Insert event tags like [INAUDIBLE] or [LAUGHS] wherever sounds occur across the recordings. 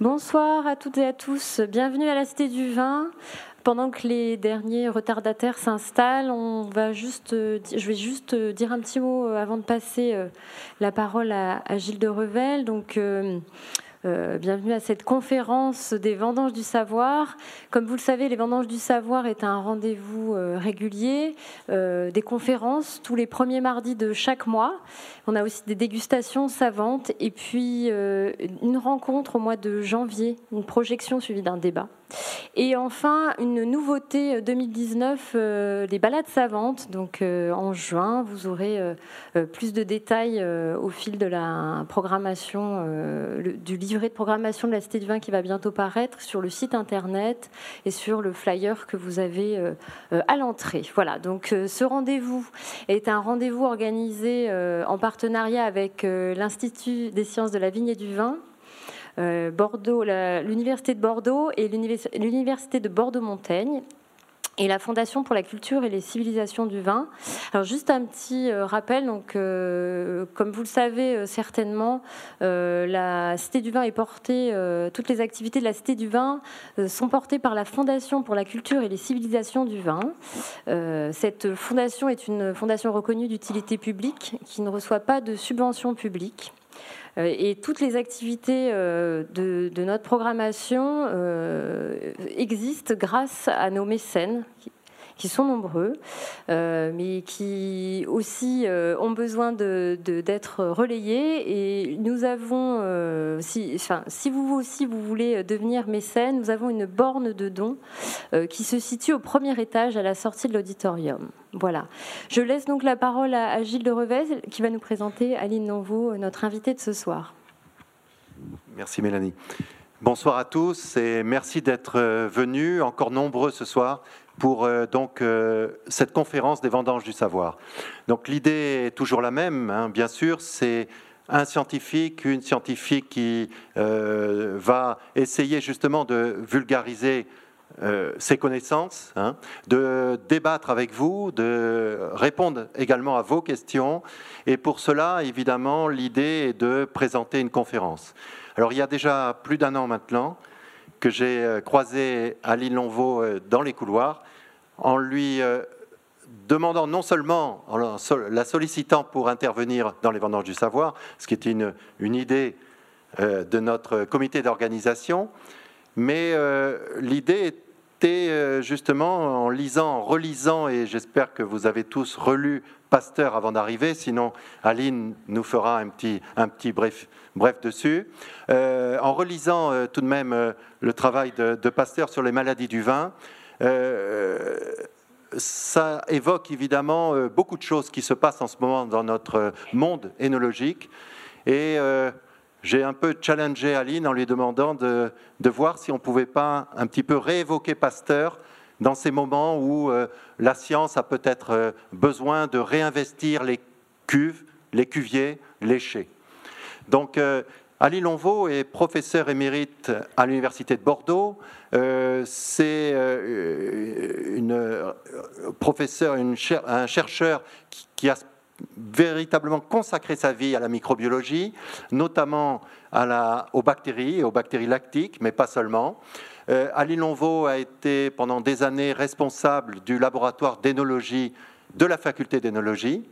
Bonsoir à toutes et à tous. Bienvenue à la Cité du Vin. Pendant que les derniers retardataires s'installent, on va juste, je vais juste dire un petit mot avant de passer la parole à, Gilles de Revel. Euh, bienvenue à cette conférence des vendanges du savoir. Comme vous le savez, les vendanges du savoir est un rendez-vous euh, régulier, euh, des conférences tous les premiers mardis de chaque mois. On a aussi des dégustations savantes et puis une rencontre au mois de janvier, une projection suivie d'un débat. Et enfin, une nouveauté 2019, euh, euh, les balades savantes. Donc euh, en juin, vous aurez plus de détails au fil de la programmation, du livret de programmation de la Cité du Vin qui va bientôt paraître sur le site internet et sur le flyer que vous avez à l'entrée. Voilà, donc ce rendez-vous est un rendez-vous organisé en partenariat avec l'Institut des sciences de la vigne et du vin Bordeaux, l'université de Bordeaux et l'université de Bordeaux-Montaigne et la Fondation pour la culture et les civilisations du vin. Alors juste un petit euh, rappel, donc euh, comme vous le savez certainement, la Cité du vin portée, toutes les activités de la Cité du vin sont portées par la Fondation pour la culture et les civilisations du vin. cette fondation est une fondation reconnue d'utilité publique qui ne reçoit pas de subventions publiques. Euh, et toutes les activités euh, de, notre programmation euh, existent grâce à nos mécènes qui sont nombreux, mais qui aussi ont besoin d'être relayés. Et nous avons, si, enfin, si vous aussi vous voulez devenir mécène, nous avons une borne de dons qui se situe au premier étage à la sortie de l'auditorium. Voilà. Je laisse donc la parole à, Gilles de Revez qui va nous présenter Aline Nanvaux, notre invitée de ce soir. Merci Mélanie. Bonsoir à tous et merci d'être euh, venus, encore nombreux ce soir, pour euh, donc euh, cette conférence des vendanges du savoir. Donc l'idée est toujours la même, hein, bien sûr, c'est un scientifique, une scientifique qui va essayer justement de vulgariser euh, ces connaissances, hein, de débattre avec vous, de répondre également à vos questions. Et pour cela, évidemment, l'idée est de présenter une conférence. Alors, il y a déjà plus d'un an maintenant que j'ai euh, croisé Aline Lonvaux euh, dans les couloirs en lui demandant non seulement, en la sollicitant pour intervenir dans les vendanges du savoir, ce qui était une, une idée de notre comité d'organisation, mais euh, l'idée était euh, justement en lisant, en relisant, et j'espère que vous avez tous relu Pasteur avant d'arriver, sinon Aline nous fera un petit, un petit bref, bref dessus. Euh, en relisant tout de même le travail de, de, Pasteur sur les maladies du vin, ça évoque évidemment beaucoup de choses qui se passent en ce moment dans notre monde énologique. Et j'ai un peu challengé Aline en lui demandant de, voir si on ne pouvait pas un petit peu réévoquer Pasteur dans ces moments où euh, la science a peut-être euh, besoin de réinvestir les cuves, les cuviers léchés. Donc, euh, Ali Lonvaux est professeur émérite à l'Université de Bordeaux. C'est un chercheur qui a véritablement consacré sa vie à la microbiologie, notamment aux bactéries aux bactéries lactiques, mais pas seulement. Euh, Ali Lonvaux a été pendant des années responsable du laboratoire d'énologie de la faculté d'énologie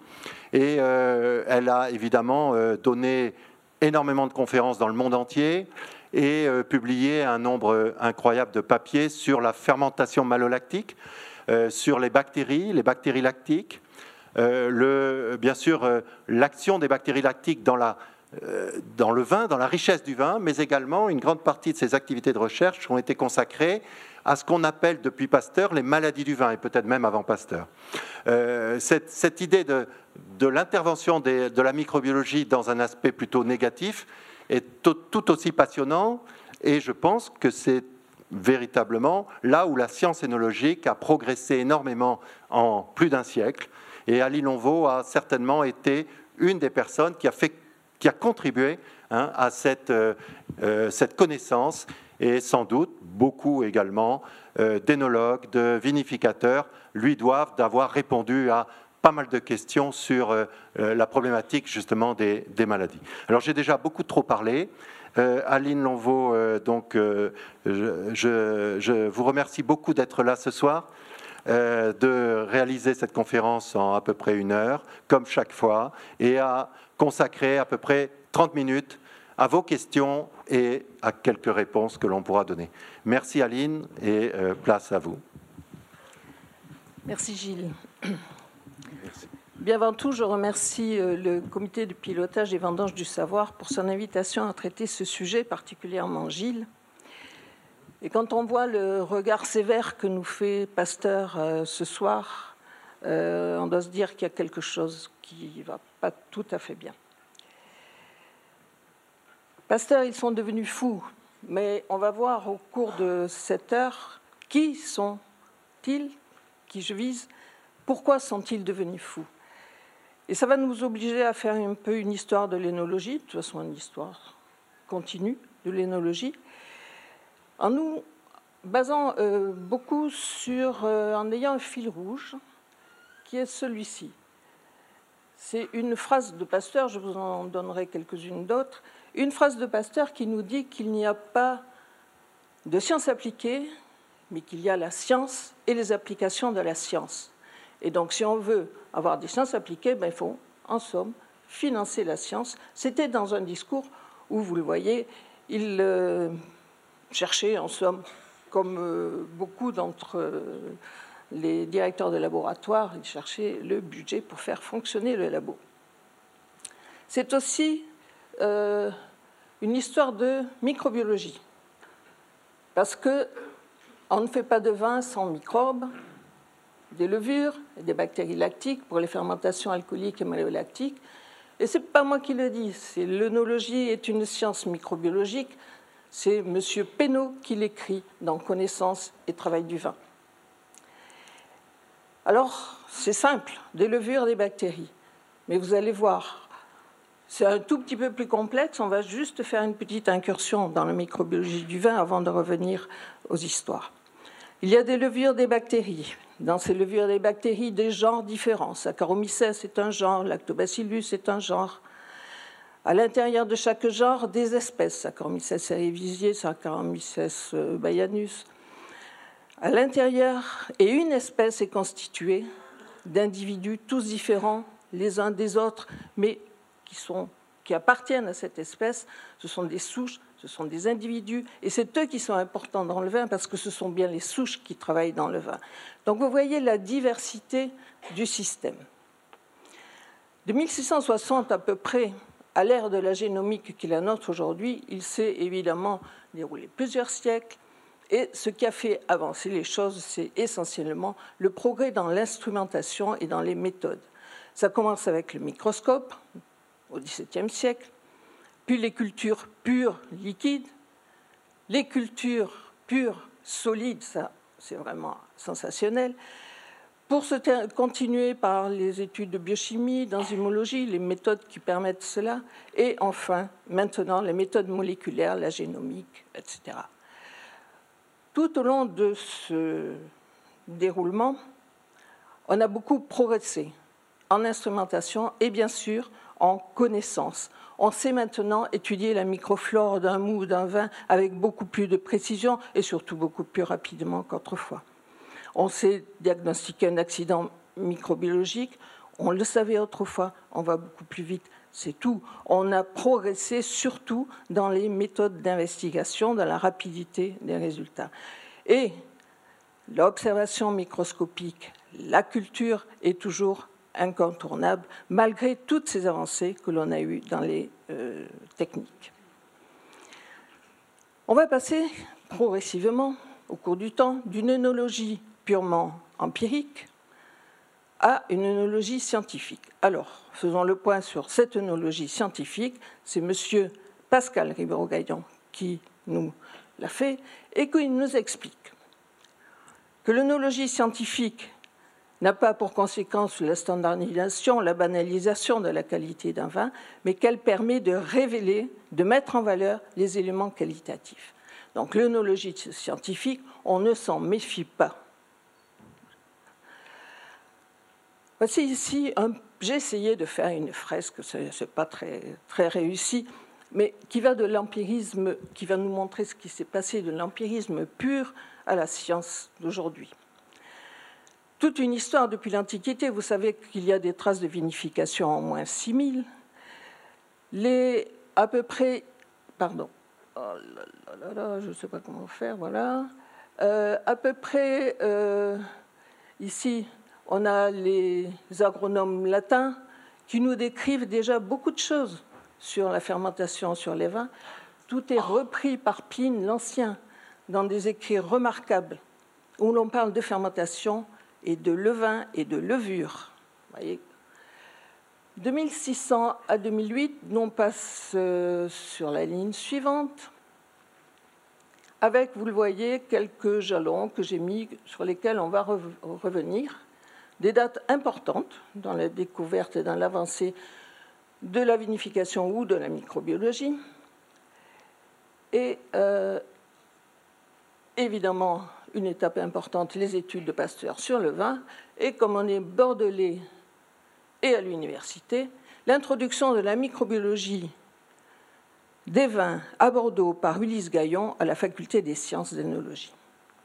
et euh, elle a évidemment euh, donné énormément de conférences dans le monde entier et euh, publié un nombre incroyable de papiers sur la fermentation malolactique, sur les bactéries, les bactéries lactiques, bien sûr l'action des bactéries lactiques dans, la, dans le vin, dans la richesse du vin, mais également une grande partie de ces activités de recherche ont été consacrées à ce qu'on appelle depuis Pasteur les maladies du vin, et peut-être même avant Pasteur. cette, cette, idée de, l'intervention de la microbiologie dans un aspect plutôt négatif est tout, aussi passionnant, et je pense que c'est véritablement là où la science énologique a progressé énormément en plus d'un siècle, et Ali Lonvaux a certainement été une des personnes qui a, fait, qui a contribué hein, à cette, euh, euh, cette, connaissance et sans doute beaucoup également euh, d'énologues, de vinificateurs lui doivent d'avoir répondu à pas mal de questions sur la problématique justement des, des maladies. Alors j'ai déjà beaucoup trop parlé. Aline Lonvaux, donc, je, vous remercie beaucoup d'être là ce soir. De réaliser cette conférence en à peu près une heure, comme chaque fois, et à consacrer à peu près 30 minutes à vos questions et à quelques réponses que l'on pourra donner. Merci Aline et place à vous. Merci Gilles. Bien avant tout, je remercie euh, le comité de pilotage des vendanges du savoir pour son invitation à traiter ce sujet, particulièrement Gilles. Et quand on voit le regard sévère que nous fait Pasteur euh, ce soir, euh, on doit se dire qu'il y a quelque chose qui ne va pas tout à fait bien. Pasteur, ils sont devenus fous, mais on va voir au cours de cette heure qui sont-ils, qui je vise, pourquoi sont-ils devenus fous? Et ça va nous obliger à faire un peu une histoire de l'énologie, de toute façon une histoire continue de l'énologie, en nous basant euh, beaucoup sur, euh, en ayant un fil rouge, qui est celui-ci. C'est une phrase de Pasteur, je vous en donnerai quelques-unes d'autres, une phrase de Pasteur qui nous dit qu'il n'y a pas de science appliquée, mais qu'il y a la science et les applications de la science. Et donc, si on veut avoir des sciences appliquées, ben, il faut, en somme, financer la science. C'était dans un discours où, vous le voyez, il euh, cherchait, en somme, comme euh, beaucoup d'entre euh, les directeurs de laboratoire, il cherchait le budget pour faire fonctionner le labo. C'est aussi une histoire de microbiologie, parce que on ne fait pas de vin sans microbes, des levures et des bactéries lactiques pour les fermentations alcooliques et maléolactiques. Et ce n'est pas moi qui le dis, c'est l'œnologie est une science microbiologique. C'est M. Pénaud qui l'écrit dans Connaissance et travail du vin. Alors, c'est simple, des levures, des bactéries. Mais vous allez voir, c'est un tout petit peu plus complexe. On va juste faire une petite incursion dans la microbiologie du vin avant de revenir aux histoires. Il y a des levures, des bactéries. Dans ces levures des bactéries, des genres différents. Saccharomyces est un genre, Lactobacillus est un genre. À l'intérieur de chaque genre, des espèces. Saccharomyces cerevisiae, Saccharomyces euh, bayanus. À l'intérieur, et une espèce est constituée d'individus tous différents les uns des autres, mais qui, qui appartiennent à cette espèce. Ce sont des souches ce sont des individus, et c'est eux qui sont importants dans le vin parce que ce sont bien les souches qui travaillent dans le vin. Donc vous voyez la diversité du système. De 1660 à peu près à l'ère de la génomique qui la nôtre aujourd'hui, il s'est évidemment déroulé plusieurs siècles. Et ce qui a fait avancer les choses, c'est essentiellement le progrès dans l'instrumentation et dans les méthodes. Ça commence avec le microscope au XVIIe siècle, puis les cultures pures, liquides, les cultures pures, solides, ça c'est vraiment sensationnel. Pour se continuer par les études de biochimie, d'enzymologie, les méthodes qui permettent cela, et enfin, maintenant, les méthodes moléculaires, la génomique, etc. Tout au long de ce déroulement, on a beaucoup progressé en instrumentation et bien sûr en connaissance. On sait maintenant étudier la microflore d'un mou ou d'un vin avec beaucoup plus de précision et surtout beaucoup plus rapidement qu'autrefois. On sait diagnostiquer un accident microbiologique, on le savait autrefois, on va beaucoup plus vite, c'est tout. On a progressé surtout dans les méthodes d'investigation, dans la rapidité des résultats. Et l'observation microscopique, la culture est toujours incontournable, malgré toutes ces avancées que l'on a eues dans les euh, techniques. On va passer progressivement, au cours du temps, d'une œnologie purement empirique à une œnologie scientifique. Alors, faisons le point sur cette œnologie scientifique. C'est M. Pascal Ribero-Gaillon qui nous l'a fait et qui nous explique que l'œnologie scientifique n'a pas pour conséquence la standardisation, la banalisation de la qualité d'un vin, mais qu'elle permet de révéler, de mettre en valeur les éléments qualitatifs. Donc l'œnologie scientifique, on ne s'en méfie pas. Voici ici, j'ai essayé de faire une fresque, ce n'est pas très, très réussi, mais qui va de l'empirisme, qui va nous montrer ce qui s'est passé de l'empirisme pur à la science d'aujourd'hui. Toute une histoire depuis l'Antiquité, vous savez qu'il y a des traces de vinification en moins 6000. Les à peu près, pardon, oh là là je ne sais pas comment faire, voilà. Euh, à peu près, euh, ici, on a les agronomes latins qui nous décrivent déjà beaucoup de choses sur la fermentation, sur les vins. Tout est repris par Pline l'Ancien dans des écrits remarquables où l'on parle de fermentation et de levain et de levure. Voyez. 2600 à 2008, on passe euh, sur la ligne suivante avec, vous le voyez, quelques jalons que j'ai mis sur lesquels on va revenir, des dates importantes dans la découverte et dans l'avancée de la vinification ou de la microbiologie. Et euh, évidemment, une étape importante, les études de Pasteur sur le vin. Et comme on est bordelais et à l'université, l'introduction de la microbiologie des vins à Bordeaux par Ulysse Gaillon à la faculté des sciences d'ethnologie,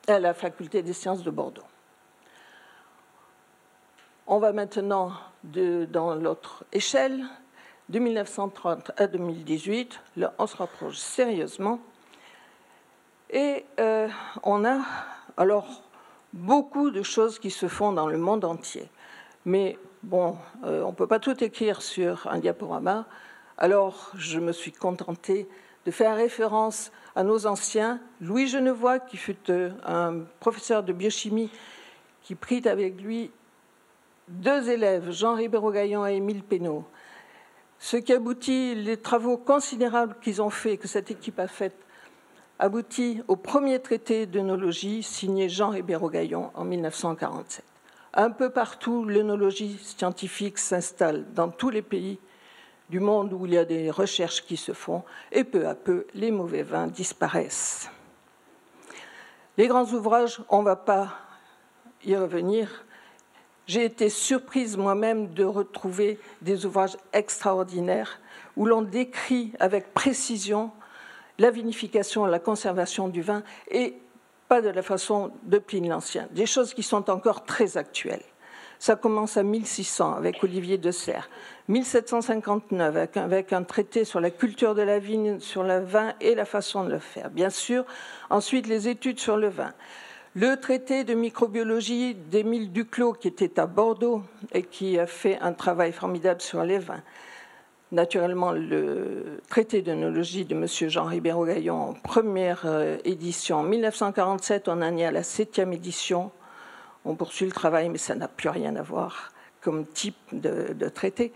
à la faculté des sciences de Bordeaux. On va maintenant dans l'autre échelle, de 1930 à 2018. Là, on se rapproche sérieusement. Et euh, on a alors beaucoup de choses qui se font dans le monde entier. Mais bon, euh, on ne peut pas tout écrire sur un diaporama. Alors, je me suis contentée de faire référence à nos anciens. Louis Genevois, qui fut euh, un professeur de biochimie, qui prit avec lui deux élèves, Jean Ribéro-Gaillon et Émile Pénaud. Ce qui aboutit, les travaux considérables qu'ils ont faits, que cette équipe a fait, aboutit au premier traité d'œnologie signé Jean Ribéro-Gaillon en 1947. Un peu partout, l'œnologie scientifique s'installe dans tous les pays du monde où il y a des recherches qui se font, et peu à peu, les mauvais vins disparaissent. Les grands ouvrages, on ne va pas y revenir. J'ai été surprise moi-même de retrouver des ouvrages extraordinaires où l'on décrit avec précision la vinification, la conservation du vin, et pas de la façon de Pline l'Ancien, des choses qui sont encore très actuelles. Ça commence à 1600 avec Olivier de Serres, 1759 avec avec un, traité sur la culture de la vigne, sur le vin et la façon de le faire. Bien sûr, ensuite les études sur le vin. Le traité de microbiologie d'Émile Duclos, qui était à Bordeaux et qui a fait un travail formidable sur les vins. Naturellement, le traité d'œnologie de M. Jean Ribéro-Gaillon en première euh, édition en 1947, on en est à la septième édition on poursuit le travail, mais ça n'a plus rien à voir comme type de, traité.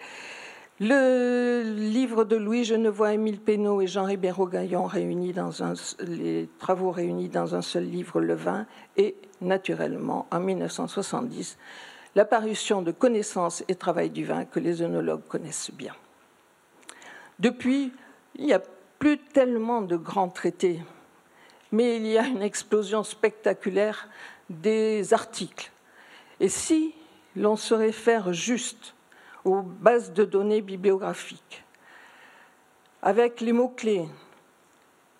Le livre de Louis Genevois, Émile Pénaud et Jean Ribéro-Gaillon réunis dans un, les travaux réunis dans un seul livre, Le vin, et naturellement, en 1970, l'apparition de connaissances et travail du vin que les œnologues connaissent bien. Depuis, il n'y a plus tellement de grands traités, mais il y a une explosion spectaculaire des articles. Et si l'on se réfère juste aux bases de données bibliographiques, avec les mots-clés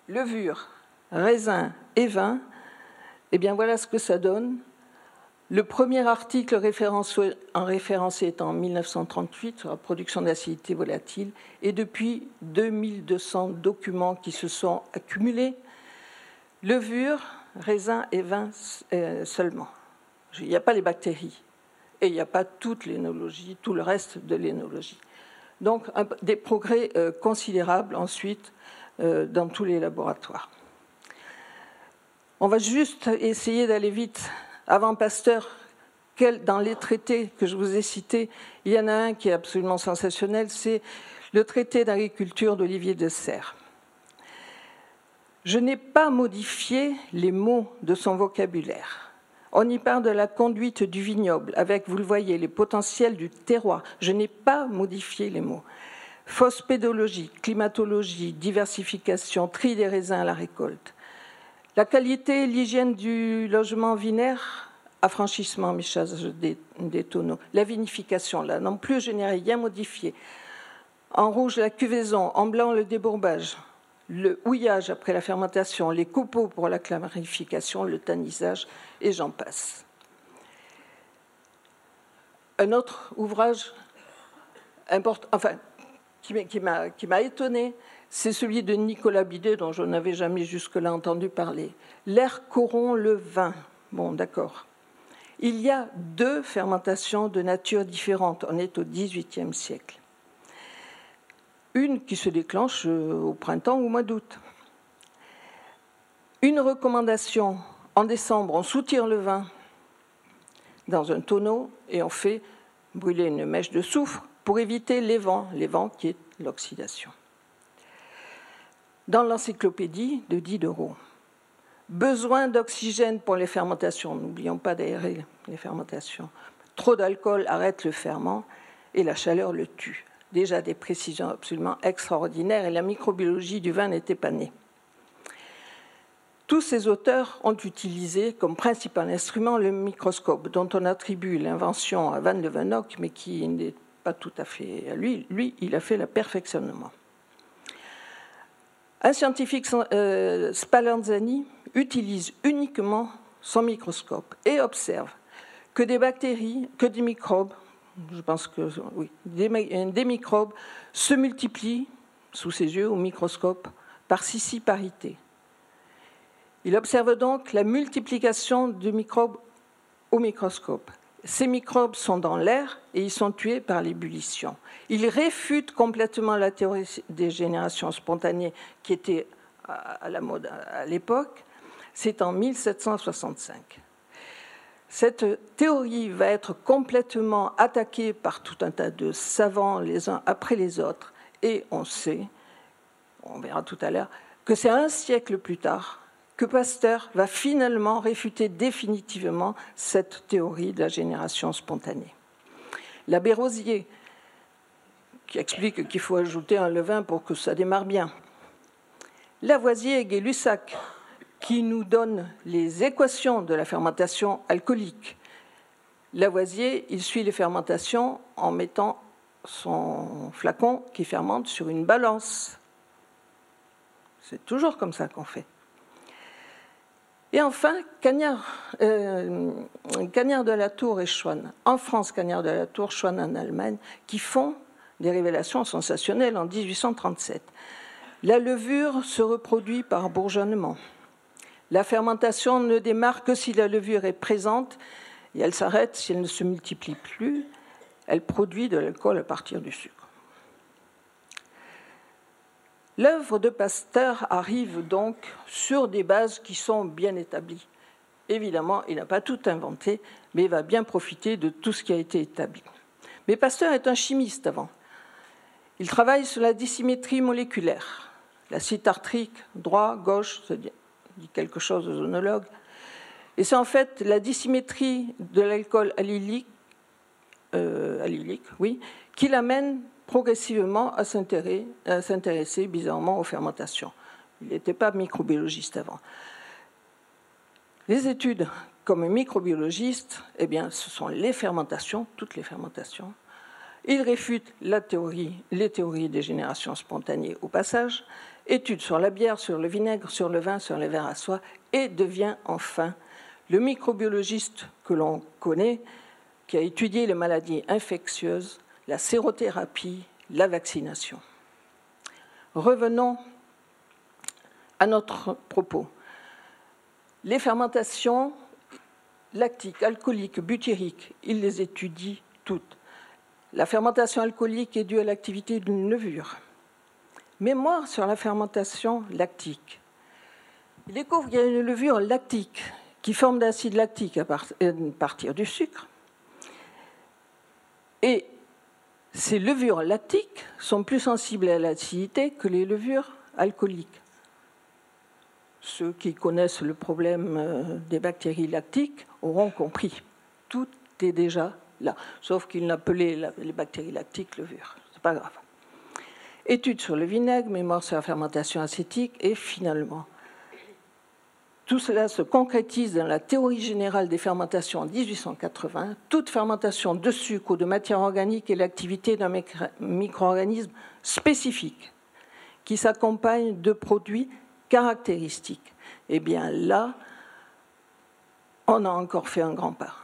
levure, raisin et vin, eh bien voilà ce que ça donne. Le premier article en référencé est en 1938 sur la production d'acidité volatile et depuis 2200 documents qui se sont accumulés. Levure, raisin et vin euh, seulement. Il n'y a pas les bactéries et il n'y a pas toute l'énologie, tout le reste de l'énologie. Donc des progrès euh, considérables ensuite euh, dans tous les laboratoires. On va juste essayer d'aller vite. Avant Pasteur, dans les traités que je vous ai cités, il y en a un qui est absolument sensationnel, c'est le traité d'agriculture d'Olivier de Serres. Je n'ai pas modifié les mots de son vocabulaire. On y parle de la conduite du vignoble, avec, vous le voyez, les potentiels du terroir. Je n'ai pas modifié les mots. Phospédologie, climatologie, diversification, tri des raisins à la récolte. La qualité l'hygiène du logement vinaire, affranchissement, méchage des, des tonneaux. La vinification, là non plus, je n'ai rien modifié. En rouge, la cuvaison. En blanc, le débourbage. Le houillage après la fermentation. Les copeaux pour la clarification, le tannisage, et j'en passe. Un autre ouvrage important, enfin, qui m'a étonné, c'est celui de Nicolas Bidet, dont je n'avais jamais jusque-là entendu parler. L'air corrompt le vin. Bon, d'accord. Il y a deux fermentations de nature différente. On est au XVIIIe siècle. Une qui se déclenche euh, au printemps ou au mois d'août. Une recommandation en décembre, on soutire le vin dans un tonneau et on fait brûler une mèche de soufre pour éviter les vents, les vents qui est l'oxydation. Dans l'encyclopédie de Diderot, besoin d'oxygène pour les fermentations, n'oublions pas d'aérer les fermentations. Trop d'alcool arrête le ferment et la chaleur le tue. Déjà des précisions absolument extraordinaires et la microbiologie du vin n'était pas née. Tous ces auteurs ont utilisé comme principal instrument le microscope, dont on attribue l'invention à Van Leeuwenhoek, mais qui n'est pas tout à fait à lui. Lui, il a fait le perfectionnement. Un scientifique, euh, Spallanzani, utilise uniquement son microscope et observe que des bactéries, que des microbes, je pense que oui, des, des microbes se multiplient sous ses yeux au microscope par scissi-parité. Il observe donc la multiplication de microbes au microscope. Ces microbes sont dans l'air et ils sont tués par l'ébullition. Il réfute complètement la théorie des générations spontanées qui était à la mode à l'époque. C'est en 1765. Cette théorie va être complètement attaquée par tout un tas de savants les uns après les autres et on sait, on verra tout à l'heure, que c'est un siècle plus tard que Pasteur va finalement réfuter définitivement cette théorie de la génération spontanée. L'abbé Rosier, qui explique qu'il faut ajouter un levain pour que ça démarre bien. Lavoisier et Gay-Lussac, qui nous donne les équations de la fermentation alcoolique. Lavoisier, il suit les fermentations en mettant son flacon qui fermente sur une balance. C'est toujours comme ça qu'on fait. Et enfin, euh, Cagnard, de la Tour et Schwann, en France, Cagnard de la Tour, Schwann en Allemagne, qui font des révélations sensationnelles en 1837. La levure se reproduit par bourgeonnement. La fermentation ne démarre que si la levure est présente et elle s'arrête si elle ne se multiplie plus. Elle produit de l'alcool à partir du sucre. L'œuvre de Pasteur arrive donc sur des bases qui sont bien établies. Évidemment, il n'a pas tout inventé, mais il va bien profiter de tout ce qui a été établi. Mais Pasteur est un chimiste avant. Il travaille sur la dissymétrie moléculaire. L'acide tartrique, droit, gauche, ça dit quelque chose aux onologues. Et c'est en fait la dissymétrie de l'alcool allylique, euh, oui, qui l'amène progressivement à s'intéresser bizarrement aux fermentations. Il n'était pas microbiologiste avant. Les études comme microbiologiste, eh bien, ce sont les fermentations, toutes les fermentations. Il réfute les théories des générations spontanées au passage, étude sur la bière, sur le vinaigre, sur le vin, sur les verres à soie, et devient enfin le microbiologiste que l'on connaît, qui a étudié les maladies infectieuses la sérothérapie, la vaccination. Revenons à notre propos. Les fermentations lactiques, alcooliques, butyriques, il les étudie toutes. La fermentation alcoolique est due à l'activité d'une levure. Mémoire sur la fermentation lactique. Il découvre qu'il y a une levure lactique qui forme d'acide lactique à partir du sucre. Et ces levures lactiques sont plus sensibles à l'acidité que les levures alcooliques. Ceux qui connaissent le problème euh, des bactéries lactiques auront compris. Tout est déjà là, sauf qu'ils n'appelaient les bactéries lactiques levures. C'est pas grave. Étude sur le vinaigre, mémoire sur la fermentation acétique et finalement Tout cela se concrétise dans la théorie générale des fermentations en 1880. Toute fermentation de sucre ou de matière organique est l'activité d'un micro-organisme spécifique qui s'accompagne de produits caractéristiques. Eh bien là, on a encore fait un grand pas,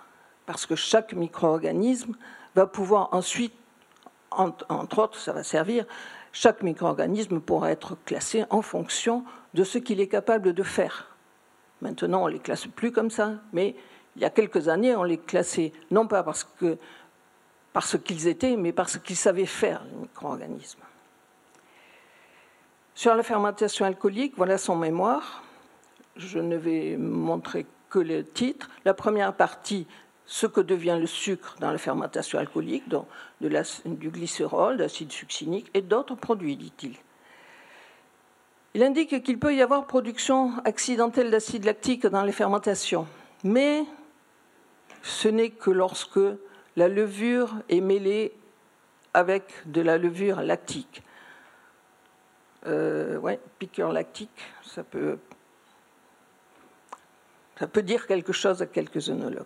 parce que chaque micro-organisme va pouvoir ensuite, entre autres, ça va servir, chaque micro-organisme pourra être classé en fonction de ce qu'il est capable de faire. Maintenant, on les classe plus comme ça, mais il y a quelques années, on les classait non pas parce que qu'ils étaient, mais parce qu'ils savaient faire, les micro-organismes. Sur la fermentation alcoolique, voilà son mémoire. Je ne vais montrer que le titre. La première partie, ce que devient le sucre dans la fermentation alcoolique, du glycérol, d'acide succinique et d'autres produits, dit-il. Il indique qu'il peut y avoir production accidentelle d'acide lactique dans les fermentations, mais ce n'est que lorsque la levure est mêlée avec de la levure lactique. Euh, piqueur lactique, ça peut, ça peut dire quelque chose à quelques œnologues.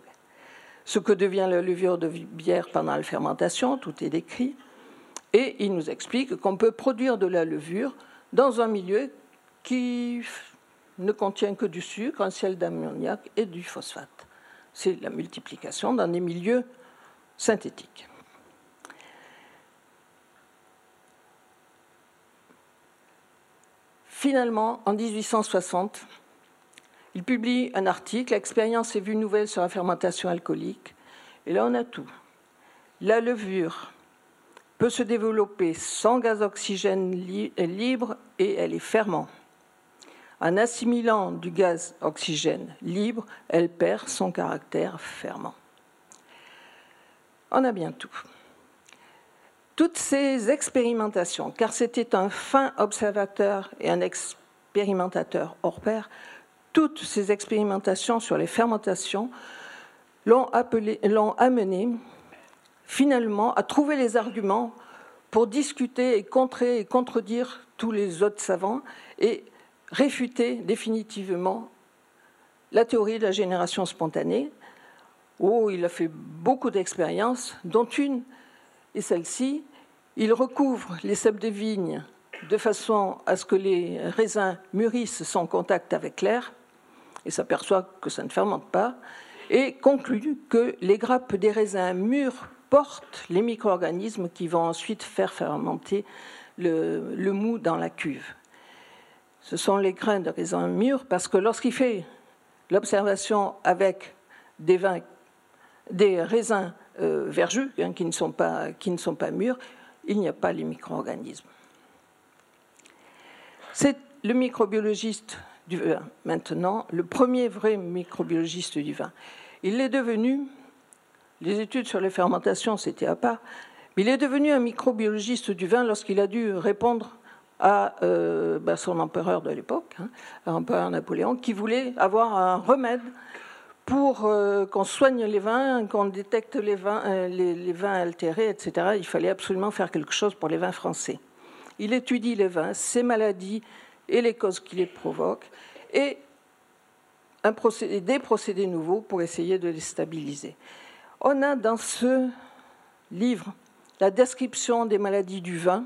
Ce que devient la levure de bière pendant la fermentation, tout est décrit. Et il nous explique qu'on peut produire de la levure dans un milieu qui ne contient que du sucre, un ciel d'ammoniac et du phosphate. C'est la multiplication dans des milieux synthétiques. Finalement, en 1860, il publie un article, Expérience et vues nouvelles sur la fermentation alcoolique. Et là, on a tout. La levure peut se développer sans gaz oxygène libre et elle est ferment. En assimilant du gaz oxygène libre, elle perd son caractère ferment. On a bien tout. Toutes ces expérimentations, car c'était un fin observateur et un expérimentateur hors pair, toutes ces expérimentations sur les fermentations l'ont amené finalement à trouver les arguments pour discuter et contrer et contredire tous les autres savants et réfuter définitivement la théorie de la génération spontanée, où il a fait beaucoup d'expériences, dont une est celle-ci. Il recouvre les cèpes de vigne de façon à ce que les raisins mûrissent sans contact avec l'air, et s'aperçoit que ça ne fermente pas, et conclut que les grappes des raisins mûrs portent les micro-organismes qui vont ensuite faire fermenter le mou dans la cuve ce sont les grains de raisin mûrs, parce que lorsqu'il fait l'observation avec des, vins, des raisins euh, verjus, hein, qui, ne sont pas, qui ne sont pas mûrs, il n'y a pas les micro-organismes. C'est le microbiologiste du vin, maintenant, le premier vrai microbiologiste du vin. Il est devenu, les études sur les fermentations, c'était à part, mais il est devenu un microbiologiste du vin lorsqu'il a dû répondre à euh, bah, son empereur de l'époque, hein, l'empereur Napoléon, qui voulait avoir un remède pour euh, qu'on soigne les vins, qu'on détecte les vins, euh, altérés, etc. Il fallait absolument faire quelque chose pour les vins français. Il étudie les vins, ses maladies et les causes qui les provoquent, et des procédés nouveaux pour essayer de les stabiliser. On a dans ce livre la description des maladies du vin,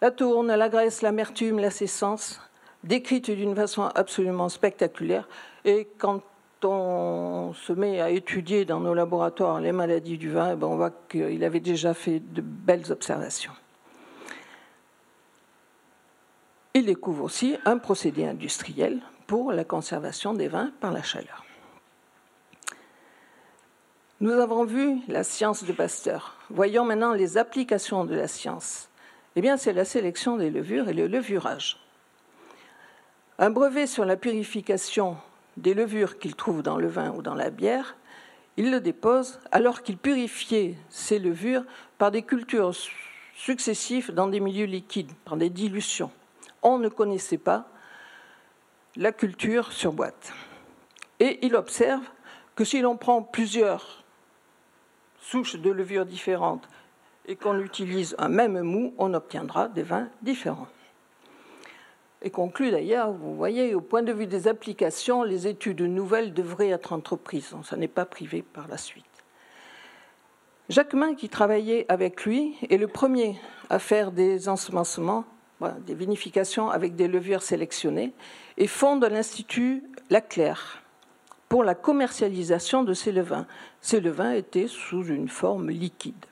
la tourne, la graisse, l'amertume, la sécence, décrites d'une façon absolument spectaculaire. Et quand on se met à étudier dans nos laboratoires les maladies du vin, ben, on voit qu'il avait déjà fait de belles observations. Il découvre aussi un procédé industriel pour la conservation des vins par la chaleur. Nous avons vu la science de Pasteur. Voyons maintenant les applications de la science eh bien, c'est la sélection des levures et le levurage. Un brevet sur la purification des levures qu'il trouve dans le vin ou dans la bière, il le dépose alors qu'il purifiait ces levures par des cultures successives dans des milieux liquides, par des dilutions. On ne connaissait pas la culture sur boîte. Et il observe que si l'on prend plusieurs souches de levures différentes et qu'on utilise un même mou, on obtiendra des vins différents. Et conclut d'ailleurs, vous voyez, au point de vue des applications, les études nouvelles devraient être entreprises, ça n'est pas privé par la suite. Jacquemin, qui travaillait avec lui, est le premier à faire des ensemencements, des vinifications avec des levures sélectionnées, et fonde l'Institut Laclaire pour la commercialisation de ces levains. Ces levains étaient sous une forme liquide.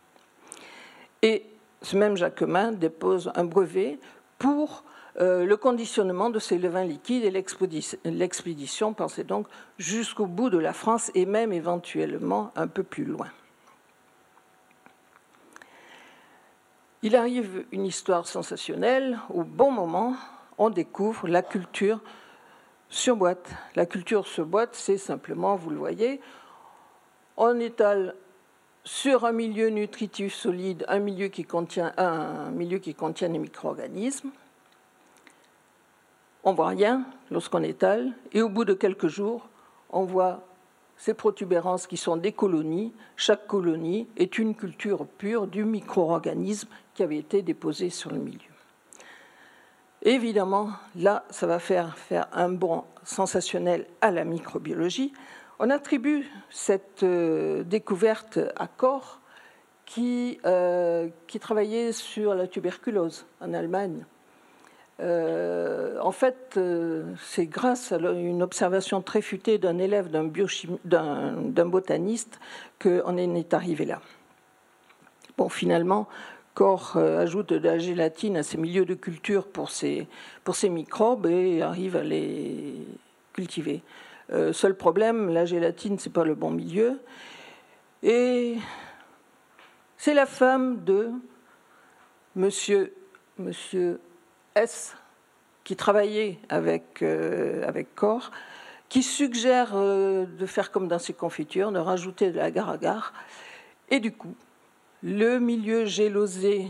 Et ce même Jacquemin dépose un brevet pour euh, le conditionnement de ces levains liquides et l'expédition, pensez donc, jusqu'au bout de la France et même éventuellement un peu plus loin. Il arrive une histoire sensationnelle. Au bon moment, on découvre la culture sur boîte. La culture sur boîte, c'est simplement, vous le voyez, on étale sur un milieu nutritif solide un milieu qui contient, des micro-organismes on voit rien lorsqu'on étale, et au bout de quelques jours, on voit ces protubérances qui sont des colonies. Chaque colonie est une culture pure du micro-organisme qui avait été déposé sur le milieu. Évidemment, là, ça va faire, un bond sensationnel à la microbiologie. On attribue cette euh, découverte à Koch, qui, euh, qui travaillait sur la tuberculose en Allemagne euh, en fait, c'est grâce à une observation très futée d'un élève d'un botaniste qu'on est arrivé là. Bon, finalement, Corps euh, ajoute de la gélatine à ces milieux de culture pour ces, pour microbes et arrive à les cultiver. seul problème, la gélatine, c'est pas le bon milieu. Et c'est la femme de monsieur, monsieur S, qui travaillait avec, euh, avec Cor, qui suggère euh, de faire comme dans ses confitures, de rajouter de l'agar-agar. Et du coup, le milieu gélosé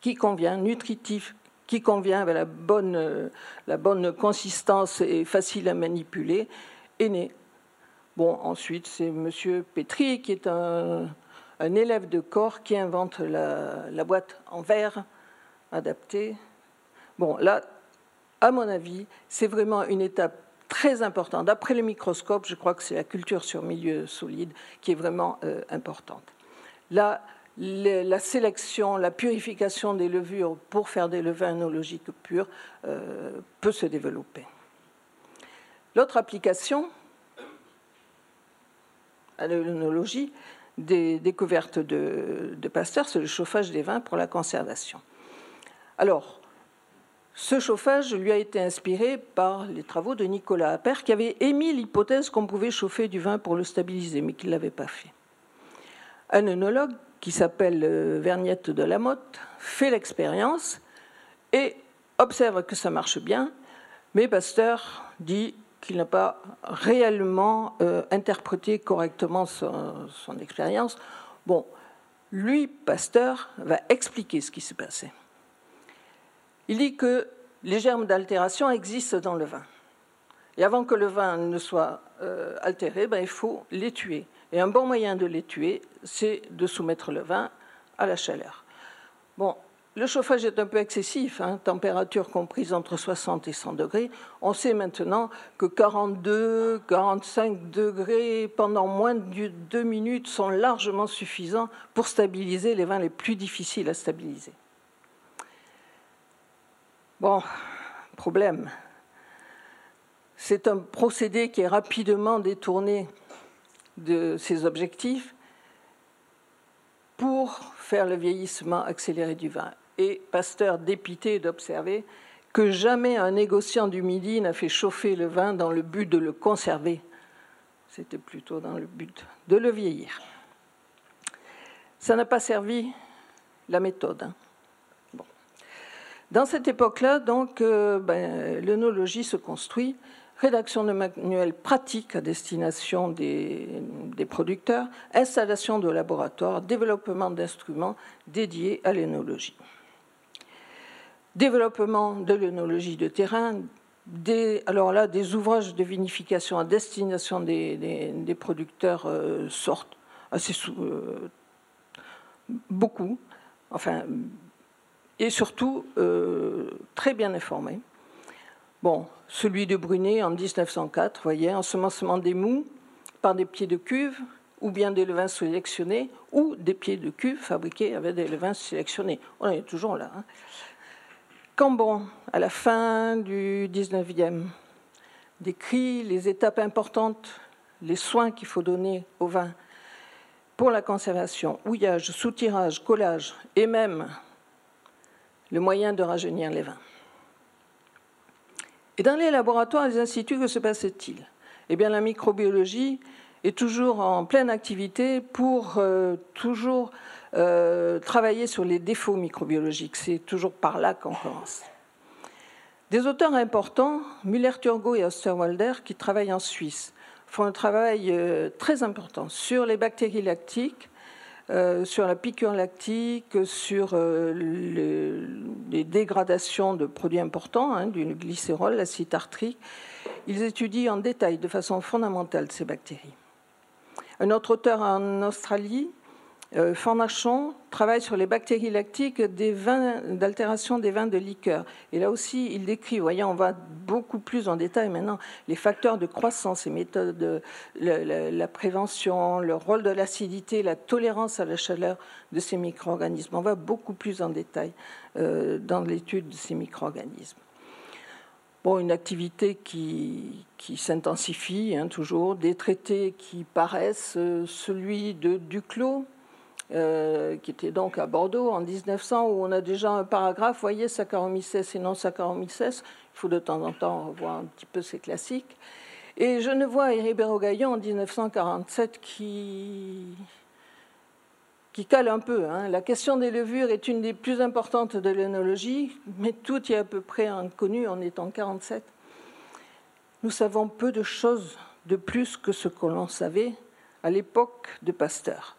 qui convient, nutritif, qui convient avec la bonne, euh, la bonne consistance et facile à manipuler, est né. Bon, ensuite, c'est M. Petri, qui est un, élève de corps, qui invente la, boîte en verre adapté. Bon, là, à mon avis, c'est vraiment une étape très importante. D'après le microscope, je crois que c'est la culture sur milieu solide qui est vraiment euh, importante. La sélection, la purification des levures pour faire des levains œnologiques purs euh, peut se développer. L'autre application à l'œnologie des découvertes de, de Pasteur, c'est le chauffage des vins pour la conservation. Alors, ce chauffage lui a été inspiré par les travaux de Nicolas Appert, qui avait émis l'hypothèse qu'on pouvait chauffer du vin pour le stabiliser, mais qui ne l'avait pas fait. Un œnologue qui s'appelle euh, Verniette de la Motte fait l'expérience et observe que ça marche bien, mais Pasteur dit qu'il n'a pas réellement euh, interprété correctement son, son expérience. Bon, lui, Pasteur, va expliquer ce qui s'est passé. Il dit que les germes d'altération existent dans le vin. Et avant que le vin ne soit euh, altéré, ben, il faut les tuer. Et un bon moyen de les tuer, c'est de soumettre le vin à la chaleur. Bon, le chauffage est un peu excessif, hein, température comprise entre 60 et 100 degrés. On sait maintenant que 42, 45 degrés pendant moins de deux minutes sont largement suffisants pour stabiliser les vins les plus difficiles à stabiliser. Bon, problème. C'est un procédé qui est rapidement détourné de ses objectifs pour faire le vieillissement accéléré du vin. Et Pasteur, dépité d'observer que jamais un négociant du Midi n'a fait chauffer le vin dans le but de le conserver. C'était plutôt dans le but de le vieillir. Ça n'a pas servi la méthode. Hein. Dans cette époque-là, donc, euh, ben, l'œnologie se construit, rédaction de manuels pratiques à destination des, producteurs, installation de laboratoires, développement d'instruments dédiés à l'œnologie. Développement de l'œnologie de terrain, des, alors là, des ouvrages de vinification à destination des, producteurs euh, sortent assez euh, beaucoup, enfin et surtout euh, très bien informé. Bon, celui de Brunet en 1904, vous voyez, ensemencement des mous par des pieds de cuve, ou bien des levains sélectionnés, ou des pieds de cuve fabriqués avec des levains sélectionnés. On est toujours là. Hein. Cambon, à la fin du 19e, décrit les étapes importantes, les soins qu'il faut donner au vin pour la conservation, houillage, soutirage, collage et même le moyen de rajeunir les vins. Et dans les laboratoires et les instituts, que se passe-t-il? Eh bien, la microbiologie est toujours en pleine activité pour euh, toujours euh, travailler sur les défauts microbiologiques. C'est toujours par là qu'on commence. Des auteurs importants, Müller-Turgot et Osterwalder, qui travaillent en Suisse, font un travail euh, très important sur les bactéries lactiques, sur la piqûre lactique, sur euh, les, dégradations de produits importants, hein, du glycérol, l'acide tartrique. Ils étudient en détail, de façon fondamentale, ces bactéries. Un autre auteur en Australie, Fornachon travaille sur les bactéries lactiques des vins, d'altération des vins de liqueur. Et là aussi, il décrit, voyez, on va beaucoup plus en détail maintenant, les facteurs de croissance, les méthodes, la, prévention, le rôle de l'acidité, la tolérance à la chaleur de ces micro-organismes. On va beaucoup plus en détail euh, dans l'étude de ces micro-organismes. Bon, une activité qui, s'intensifie hein, toujours, des traités qui paraissent, euh, celui de Duclos, euh, qui était donc à Bordeaux en 1900, où on a déjà un paragraphe, voyez, Saccharomyces et non Saccharomyces. Il faut de temps en temps revoir un petit peu ces classiques. Et je ne vois Héribert Gaillon en 1947 qui, qui cale un peu. Hein. La question des levures est une des plus importantes de l'œnologie, mais tout est à peu près inconnu en étant 47. Nous savons peu de choses de plus que ce que l'on savait à l'époque de Pasteur.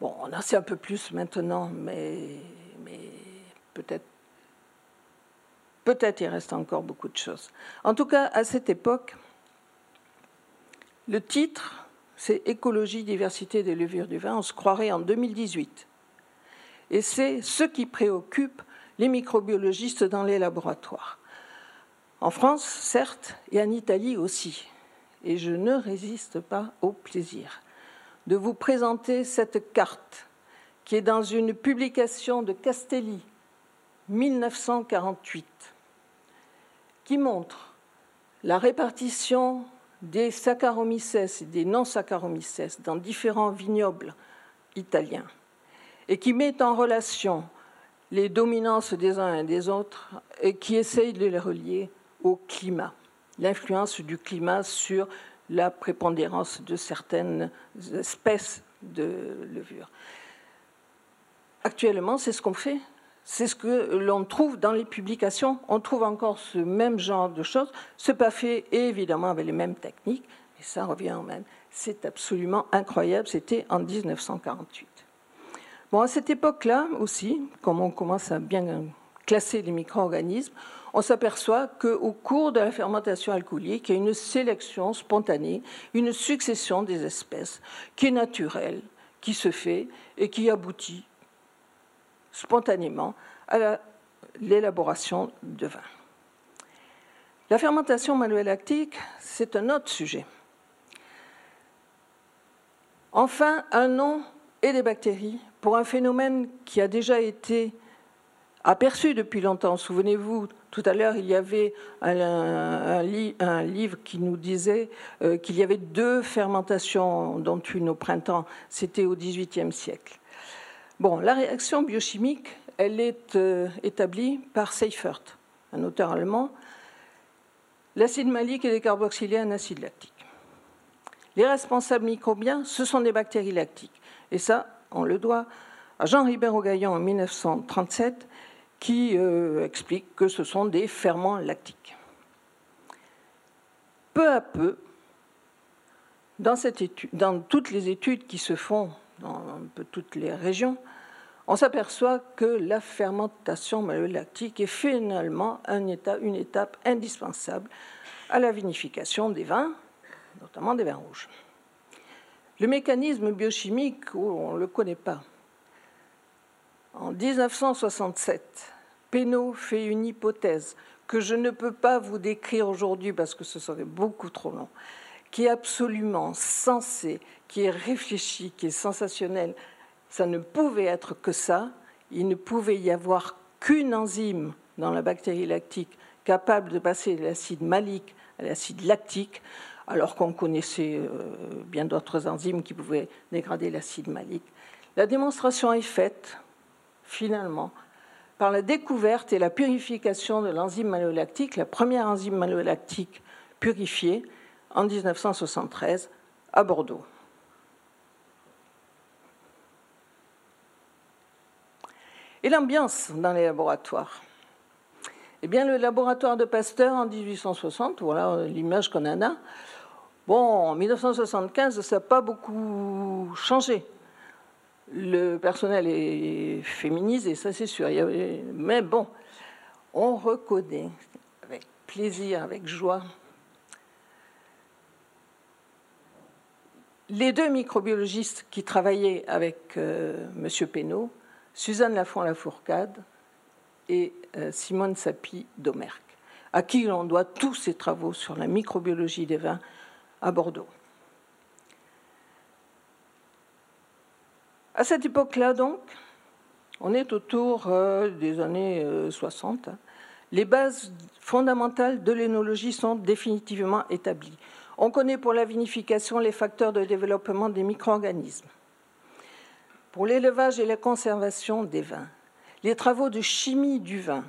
Bon, on en sait un peu plus maintenant, mais, peut-être peut-être il reste encore beaucoup de choses. En tout cas, à cette époque, le titre, c'est Écologie, diversité des levures du vin. On se croirait en 2018. Et c'est ce qui préoccupe les microbiologistes dans les laboratoires. En France, certes, et en Italie aussi. Et je ne résiste pas au plaisir de vous présenter cette carte qui est dans une publication de Castelli, 1948, qui montre la répartition des Saccharomyces et des non-Saccharomyces dans différents vignobles italiens et qui met en relation les dominances des uns et des autres et qui essaye de les relier au climat, l'influence du climat sur la prépondérance de certaines espèces de levures. Actuellement, c'est ce qu'on fait. C'est ce que l'on trouve dans les publications. On trouve encore ce même genre de choses. Ce pas fait évidemment avec les mêmes techniques, et ça revient au même. C'est absolument incroyable. C'était en 1948. Bon, à cette époque-là aussi, comme on commence à bien classer les micro-organismes, on s'aperçoit qu'au cours de la fermentation alcoolique, il y a une sélection spontanée, une succession des espèces qui est naturelle, qui se fait et qui aboutit spontanément à l'élaboration de vin. La fermentation malolactique, c'est un autre sujet. Enfin, un nom et des bactéries pour un phénomène qui a déjà été aperçu depuis longtemps. Souvenez-vous, tout à l'heure, il y avait un, livre qui nous disait euh, qu'il y avait deux fermentations, dont une au printemps. C'était au XVIIIe siècle. Bon, la réaction biochimique, elle est euh, établie par Seifert, un auteur allemand. L'acide malique est décarboxylé en acide lactique. Les responsables microbiens, ce sont des bactéries lactiques. Et ça, on le doit à Jean Ribéro-Gaillon en 1937 qui euh, explique que ce sont des ferments lactiques. Peu à peu, dans, toutes les études qui se font dans un peu toutes les régions, on s'aperçoit que la fermentation malolactique est finalement une étape indispensable à la vinification des vins, notamment des vins rouges. Le mécanisme biochimique, on ne le connaît pas. En 1967, Pénaud fait une hypothèse que je ne peux pas vous décrire aujourd'hui parce que ce serait beaucoup trop long, qui est absolument sensée, qui est réfléchie, qui est sensationnelle. Ça ne pouvait être que ça. Il ne pouvait y avoir qu'une enzyme dans la bactérie lactique capable de passer de l'acide malique à l'acide lactique, alors qu'on connaissait euh, bien d'autres enzymes qui pouvaient dégrader l'acide malique. La démonstration est faite, finalement, par la découverte et la purification de l'enzyme malolactique, la première enzyme malolactique purifiée en 1973 à Bordeaux. Et l'ambiance dans les laboratoires eh bien, le laboratoire de Pasteur en 1860, voilà l'image qu'on en a. Bon, en 1975, ça n'a pas beaucoup changé. Le personnel est féminisé, ça c'est sûr. Mais bon, on reconnaît avec plaisir, avec joie, les deux microbiologistes qui travaillaient avec euh, M. Suzanne Lafont-Lafourcade et euh, Simone Sapi d'Omerck, à qui l'on doit tous ses travaux sur la microbiologie des vins à Bordeaux. À cette époque-là, donc, on est autour euh, des années 60, euh, hein, les bases fondamentales de l'énologie sont définitivement établies. On connaît pour la vinification les facteurs de développement des micro-organismes. Pour l'élevage et la conservation des vins, les travaux de chimie du vin,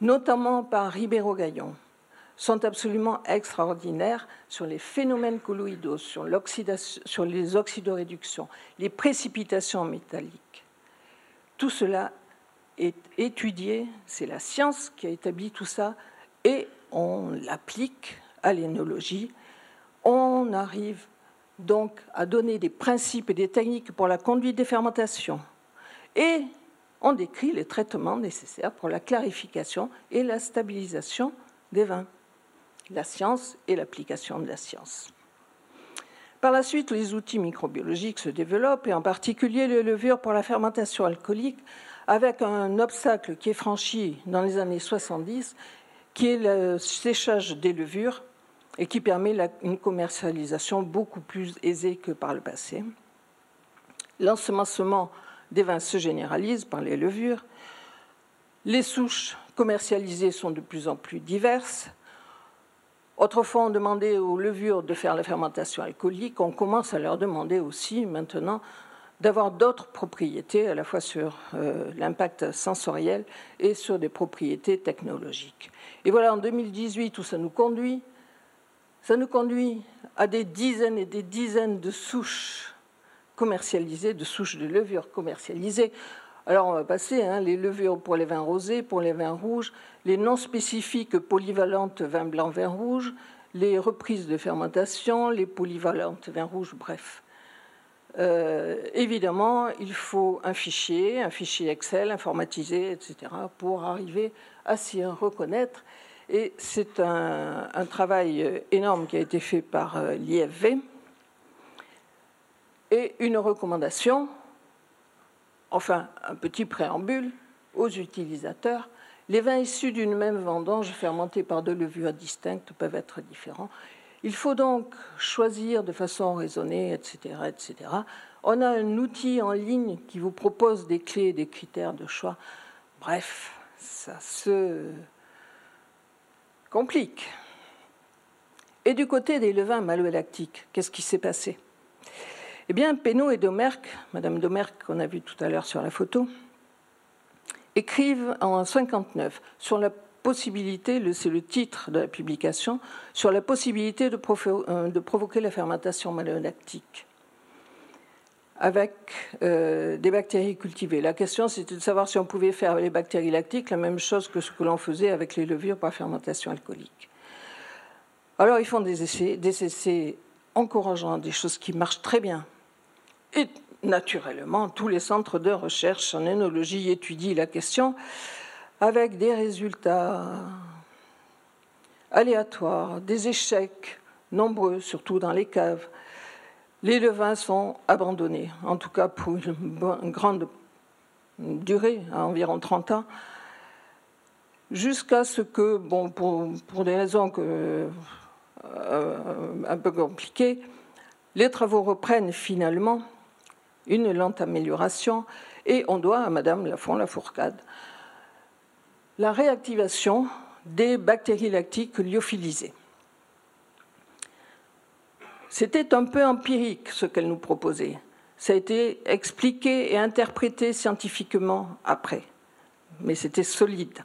notamment par Ribeiro Gaillon, sont absolument extraordinaires sur les phénomènes colloïdaux, sur, sur les oxydoréductions, les précipitations métalliques. Tout cela est étudié, c'est la science qui a établi tout ça, et on l'applique à l'énologie. On arrive donc à donner des principes et des techniques pour la conduite des fermentations. Et on décrit les traitements nécessaires pour la clarification et la stabilisation des vins. La science et l'application de la science. Par la suite, les outils microbiologiques se développent, et en particulier les levures pour la fermentation alcoolique, avec un obstacle qui est franchi dans les années 70, qui est le séchage des levures et qui permet une commercialisation beaucoup plus aisée que par le passé. L'ensemencement des vins se généralisent par les levures. Les souches commercialisées sont de plus en plus diverses. Autrefois, on demandait aux levures de faire la fermentation alcoolique. On commence à leur demander aussi maintenant d'avoir d'autres propriétés, à la fois sur euh, l'impact sensoriel et sur des propriétés technologiques. Et voilà, en 2018, où ça nous conduit, ça nous conduit à des dizaines et des dizaines de souches commercialisées, de souches de levure commercialisées. Alors on va passer hein, les levures pour les vins rosés, pour les vins rouges, les non spécifiques polyvalentes vins blancs, vins rouges, les reprises de fermentation, les polyvalentes vins rouges, bref. Euh, évidemment, il faut un fichier, un fichier Excel informatisé, etc., pour arriver à s'y reconnaître. Et c'est un, un, travail énorme qui a été fait par euh, l'IFV et une recommandation, enfin un petit préambule aux utilisateurs. Les vins issus d'une même vendange fermentés par deux levures distinctes peuvent être différents. Il faut donc choisir de façon raisonnée, etc., etc. On a un outil en ligne qui vous propose des clés des critères de choix. Bref, ça se complique. Et du côté des levains malolactiques, qu'est-ce qui s'est passé? Eh bien, Pénaud et Domerck, Madame Domerck qu'on a vu tout à l'heure sur la photo, écrivent en 59 sur la possibilité, c'est le titre de la publication, sur la possibilité de, euh, provoquer la fermentation malolactique avec euh, des bactéries cultivées. La question, c'était de savoir si on pouvait faire avec les bactéries lactiques la même chose que ce que l'on faisait avec les levures par fermentation alcoolique. Alors, ils font des essais, des essais encourageants, des choses qui marchent très bien, et naturellement, tous les centres de recherche en énologie étudient la question avec des résultats aléatoires, des échecs nombreux, surtout dans les caves. Les levains sont abandonnés, en tout cas pour une, grande durée, à environ 30 ans. jusqu'à ce que, bon, pour, des raisons euh, un peu compliquées, les travaux reprennent finalement une lente amélioration et on doit à Madame Lafont-Lafourcade la réactivation des bactéries lactiques lyophilisées. C'était un peu empirique ce qu'elle nous proposait. Ça a été expliqué et interprété scientifiquement après, mais c'était solide.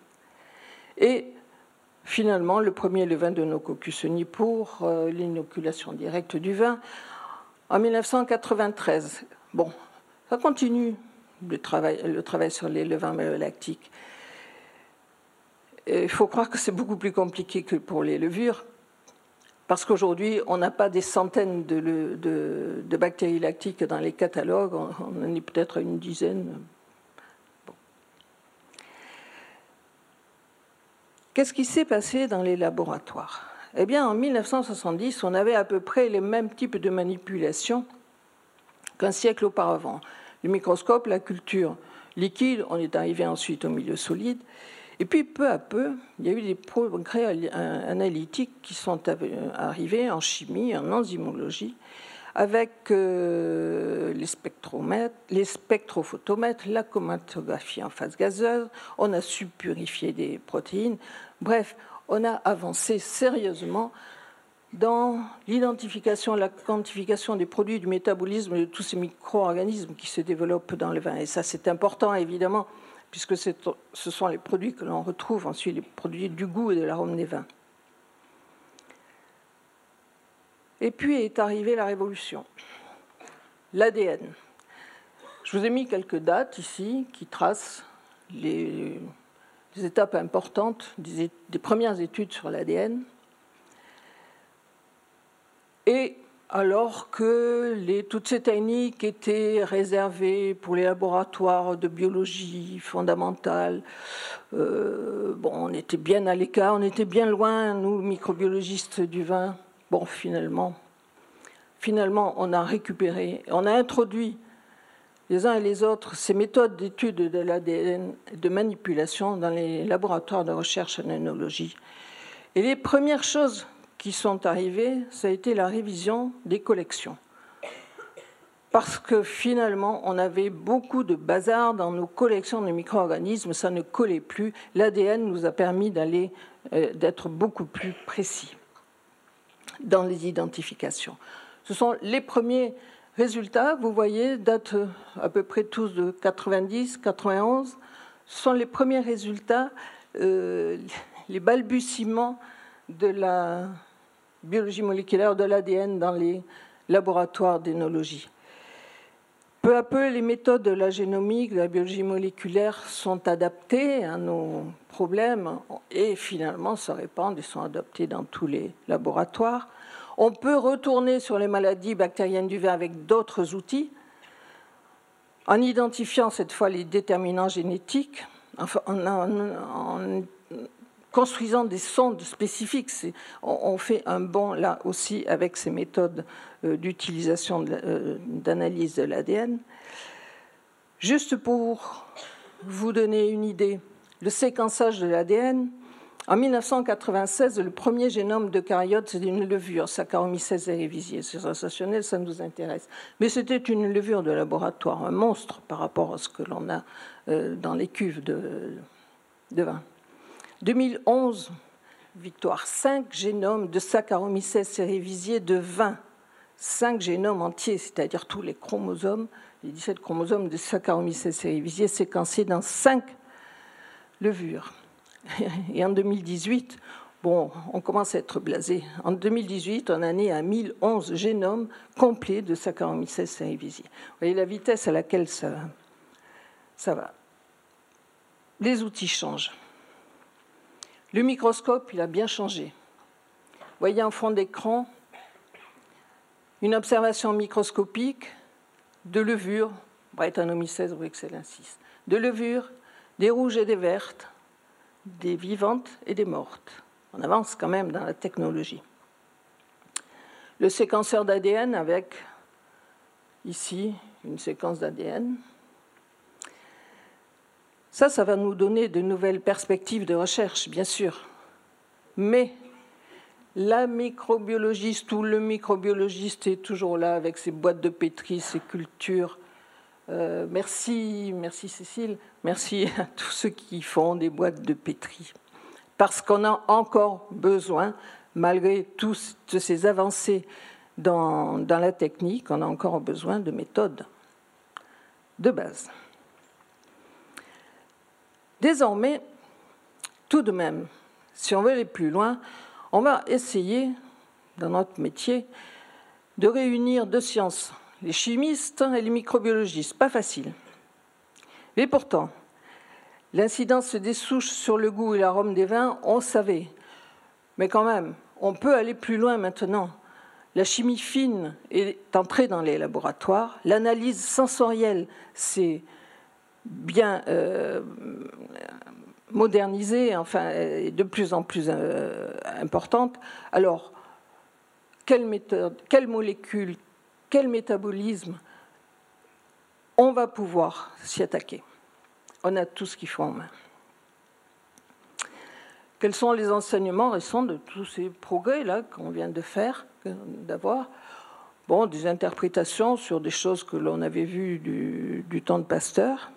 Et finalement, le premier levain de Nococcus pour euh, l'inoculation directe du vin en 1993. Bon, ça continue le travail, sur les levains lactiques. Il faut croire que c'est beaucoup plus compliqué que pour les levures, parce qu'aujourd'hui, on n'a pas des centaines de, bactéries lactiques dans les catalogues, on en est peut-être une dizaine. Qu'est-ce qui s'est passé dans les laboratoires? Eh bien, en 1970, on avait à peu près les mêmes types de manipulations qu'un siècle auparavant. Le microscope, la culture liquide, on est arrivé ensuite au milieu solide, et puis peu à peu, il y a eu des progrès analytiques qui sont arrivés en chimie, en enzymologie, avec euh, les spectromètres, les spectrophotomètres, la chromatographie en phase gazeuse, on a su purifier des protéines. Bref, on a avancé sérieusement dans l'identification, la quantification des produits du métabolisme de tous ces micro-organismes qui se développent dans le vin. Et ça, c'est important, évidemment, puisque ce sont les produits que l'on retrouve ensuite, les produits du goût et de l'arôme des vins. Et puis est arrivée la révolution, l'ADN. Je vous ai mis quelques dates ici qui tracent les, étapes importantes des, des premières études sur l'ADN. Et alors que toutes ces techniques étaient réservées pour les laboratoires de biologie fondamentale. Euh, bon, on était bien à l'écart, on était bien loin, nous, microbiologistes du vin. Bon, finalement, finalement, on a récupéré, on a introduit les uns et les autres ces méthodes d'étude de l'ADN, de manipulation dans les laboratoires de recherche en œnologie. Et les premières choses qui sont arrivés, ça a été la révision des collections. Parce que finalement, on avait beaucoup de bazar dans nos collections de micro-organismes, ça ne collait plus. L'ADN nous a permis d'aller, euh, d'être beaucoup plus précis dans les identifications. Ce sont les premiers résultats, vous voyez, datent à peu près tous de 90, 91. Ce sont les premiers résultats, euh, les balbutiements de la biologie moléculaire de l'ADN dans les laboratoires d'énologie. Peu à peu, les méthodes de la génomique, de la biologie moléculaire sont adaptées à nos problèmes et finalement se répandent et sont adoptées dans tous les laboratoires. On peut retourner sur les maladies bactériennes du vin avec d'autres outils, en identifiant cette fois les déterminants génétiques, en, construisant des sondes spécifiques. On, fait un bond là aussi avec ces méthodes euh, d'utilisation euh, d'analyse de l'ADN. Juste pour vous donner une idée, le séquençage de l'ADN, en 1996, le premier génome de caryote, c'était une levure, Saccharomyces cerevisiae. C'est sensationnel, ça nous intéresse. Mais c'était une levure de laboratoire, un monstre par rapport à ce que l'on a euh, dans les cuves de vin. 2011, victoire, 5 génomes de Saccharomyces cerevisiae de 20. 5 génomes entiers, c'est-à-dire tous les chromosomes, les 17 chromosomes de Saccharomyces cerevisiae séquencés dans 5 levures. Et en 2018, bon, on commence à être blasé. En 2018, on en est à 1011 génomes complets de Saccharomyces cerevisiae. Vous voyez la vitesse à laquelle ça, ça va. Les outils changent. Le microscope, il a bien changé. Voyez en fond d'écran une observation microscopique de levures, Brettanomyces de levures, des rouges et des vertes, des vivantes et des mortes. On avance quand même dans la technologie. Le séquenceur d'ADN avec ici une séquence d'ADN Ça, ça va nous donner de nouvelles perspectives de recherche, bien sûr. Mais la microbiologiste ou le microbiologiste est toujours là avec ses boîtes de pétri, ses cultures. Euh, merci, merci Cécile, merci à [LAUGHS] tous ceux qui font des boîtes de pétri. Parce qu'on a encore besoin, malgré toutes ces avancées dans, dans la technique, on a encore besoin de méthodes de base. Désormais, tout de même, si on veut aller plus loin, on va essayer, dans notre métier, de réunir deux sciences, les chimistes et les microbiologistes. Pas facile. Mais pourtant, l'incidence des souches sur le goût et l'arôme des vins, on savait. Mais quand même, on peut aller plus loin maintenant. La chimie fine est entrée dans les laboratoires. L'analyse sensorielle s'est bien euh, modernisée, enfin, de plus en plus euh, importante. Alors, quelle méthode, quelle molécule, quel métabolisme on va pouvoir s'y attaquer? On a tout ce qu'il faut en main. Quels sont les enseignements récents de tous ces progrès-là qu'on vient de faire, d'avoir? Bon, des interprétations sur des choses que l'on avait vues du, temps de Pasteur.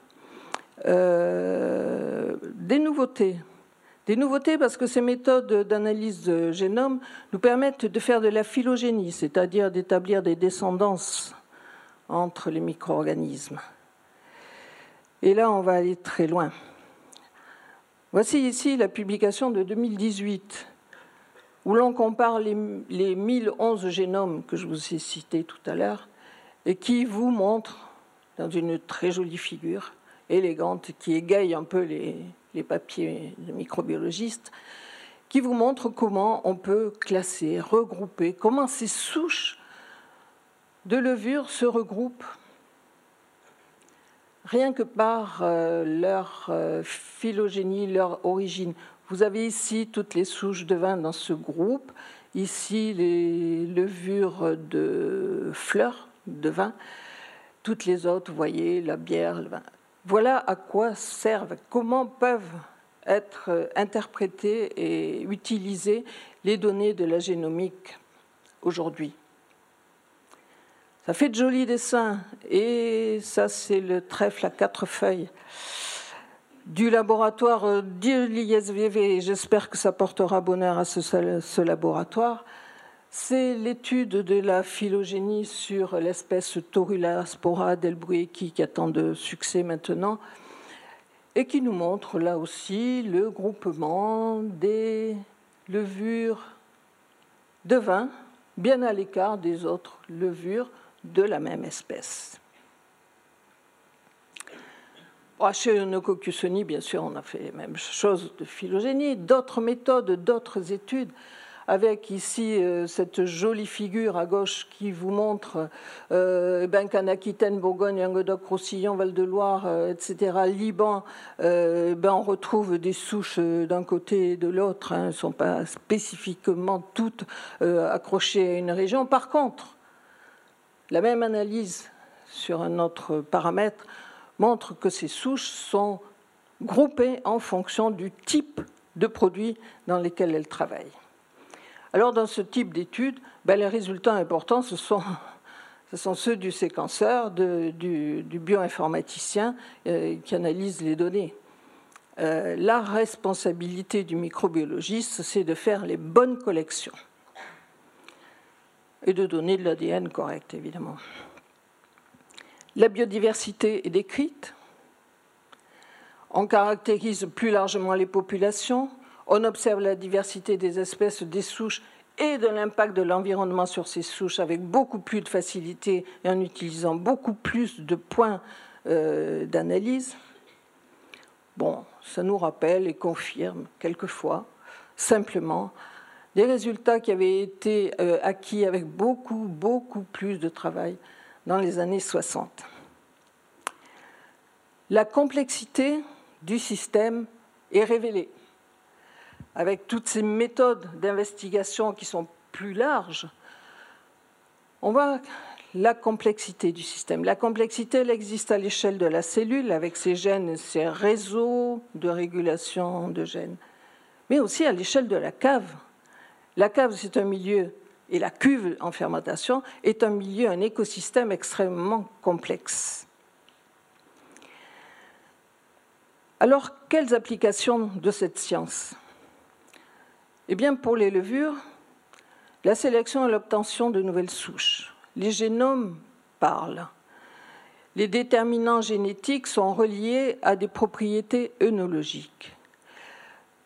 Euh, des nouveautés. Des nouveautés parce que ces méthodes d'analyse de génome nous permettent de faire de la phylogénie, c'est-à-dire d'établir des descendances entre les micro-organismes. Et là, on va aller très loin. Voici ici la publication de 2018, où l'on compare les, 1011 génomes que je vous ai cités tout à l'heure, et qui vous montre, dans une très jolie figure, élégante, qui égaye un peu les, papiers de microbiologistes, qui vous montre comment on peut classer, regrouper, comment ces souches de levure se regroupent rien que par euh, leur euh, phylogénie, leur origine. Vous avez ici toutes les souches de vin dans ce groupe, ici les levures de fleurs de vin, toutes les autres, vous voyez, la bière, le vin. Voilà à quoi servent, comment peuvent être interprétées et utilisées les données de la génomique aujourd'hui. Ça fait de jolis dessins. Et ça, c'est le trèfle à quatre feuilles du laboratoire d'ISVV. J'espère que ça portera bonheur à ce laboratoire. C'est l'étude de la phylogénie sur l'espèce Torula spora delbrueckii qui a tant de succès maintenant et qui nous montre là aussi le groupement des levures de vin bien à l'écart des autres levures de la même espèce. Chez Nococcusoni, bien sûr, on a fait les mêmes choses de phylogénie, d'autres méthodes, d'autres études, avec ici euh, cette jolie figure à gauche qui vous montre euh, ben, qu'en Aquitaine, Bourgogne, Languedoc-Roussillon, Val-de-Loire, euh, etc., Liban, ben, on retrouve des souches d'un côté et de l'autre. Hein, elles ne sont pas spécifiquement toutes accrochées à une région. Par contre, la même analyse sur un autre paramètre montre que ces souches sont groupées en fonction du type de produit dans lesquels elles travaillent. Alors dans ce type d'études, ben, les résultats importants, ce sont, ceux du séquenceur, du, bioinformaticien euh, qui analyse les données. Euh, la responsabilité du microbiologiste, c'est de faire les bonnes collections et de donner de l'ADN correct, évidemment. La biodiversité est décrite. On caractérise plus largement les populations. On observe la diversité des espèces, des souches et de l'impact de l'environnement sur ces souches avec beaucoup plus de facilité et en utilisant beaucoup plus de points euh, d'analyse. Bon, ça nous rappelle et confirme quelquefois simplement des résultats qui avaient été euh, acquis avec beaucoup, beaucoup plus de travail dans les années 60. La complexité du système est révélée avec toutes ces méthodes d'investigation qui sont plus larges. On voit la complexité du système. La complexité, elle existe à l'échelle de la cellule avec ses gènes, ses réseaux de régulation de gènes, mais aussi à l'échelle de la cave. La cave, c'est un milieu, et la cuve en fermentation est un milieu, un écosystème extrêmement complexe. Alors, quelles applications de cette science? Eh bien, pour les levures, la sélection et l'obtention de nouvelles souches. Les génomes parlent. Les déterminants génétiques sont reliés à des propriétés œnologiques.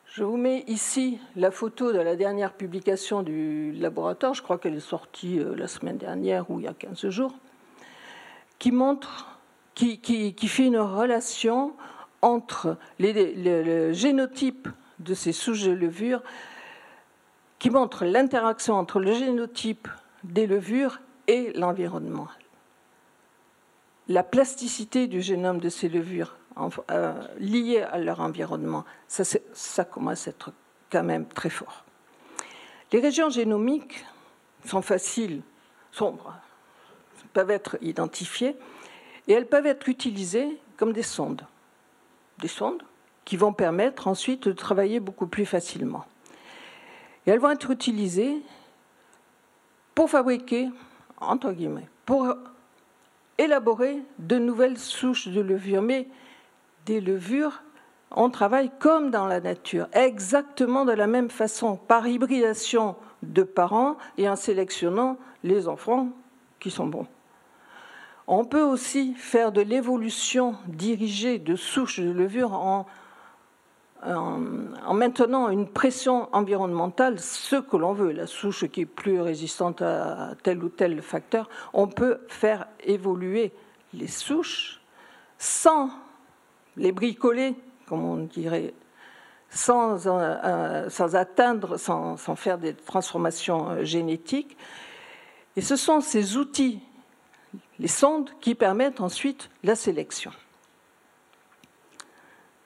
Je vous mets ici la photo de la dernière publication du laboratoire, je crois qu'elle est sortie euh, la semaine dernière ou il y a 15 jours, qui montre, qui, qui fait une relation entre le génotype de ces souches de levure qui montre l'interaction entre le génotype des levures et l'environnement. La plasticité du génome de ces levures euh, liées à leur environnement, ça, ça commence à être quand même très fort. Les régions génomiques sont faciles, sombres, peuvent être identifiées et elles peuvent être utilisées comme des sondes des sondes qui vont permettre ensuite de travailler beaucoup plus facilement. Et elles vont être utilisées pour fabriquer, entre guillemets, pour élaborer de nouvelles souches de levures. Mais des levures, on travaille comme dans la nature, exactement de la même façon, par hybridation de parents et en sélectionnant les enfants qui sont bons. On peut aussi faire de l'évolution dirigée de souches de levure en, maintenant une pression environnementale, ce que l'on veut, la souche qui est plus résistante à tel ou tel facteur. On peut faire évoluer les souches sans les bricoler, comme on dirait, sans, euh, sans atteindre, sans, sans, faire des transformations euh, génétiques. Et ce sont ces outils les sondes qui permettent ensuite la sélection.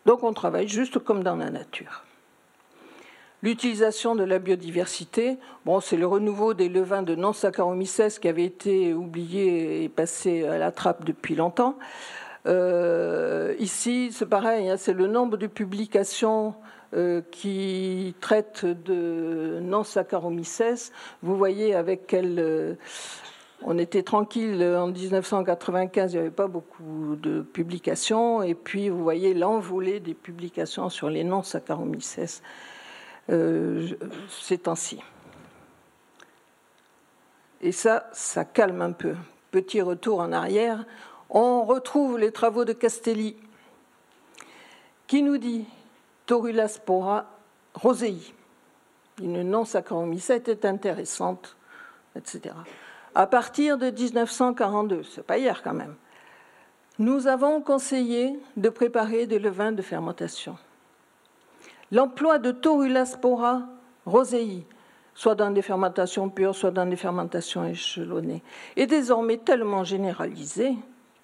Donc on travaille juste comme dans la nature. L'utilisation de la biodiversité, bon, c'est le renouveau des levains de non-Saccharomyces qui avait été oublié et passé à la trappe depuis longtemps. Euh, ici, c'est pareil, hein, c'est le nombre de publications euh, qui traitent de non-Saccharomyces. Vous voyez avec quelle euh, on était tranquille en 1995, il n'y avait pas beaucoup de publications. Et puis, vous voyez l'envolée des publications sur les noms Saccharomyces euh, ces temps-ci. Et ça, ça calme un peu. Petit retour en arrière. On retrouve les travaux de Castelli qui nous dit Torula spora rosei. Une non-saccharomycète est intéressante, etc à partir de 1942, c'est pas hier quand même, nous avons conseillé de préparer des levains de fermentation. L'emploi de Torula spora rosei, soit dans des fermentations pures, soit dans des fermentations échelonnées, est désormais tellement généralisé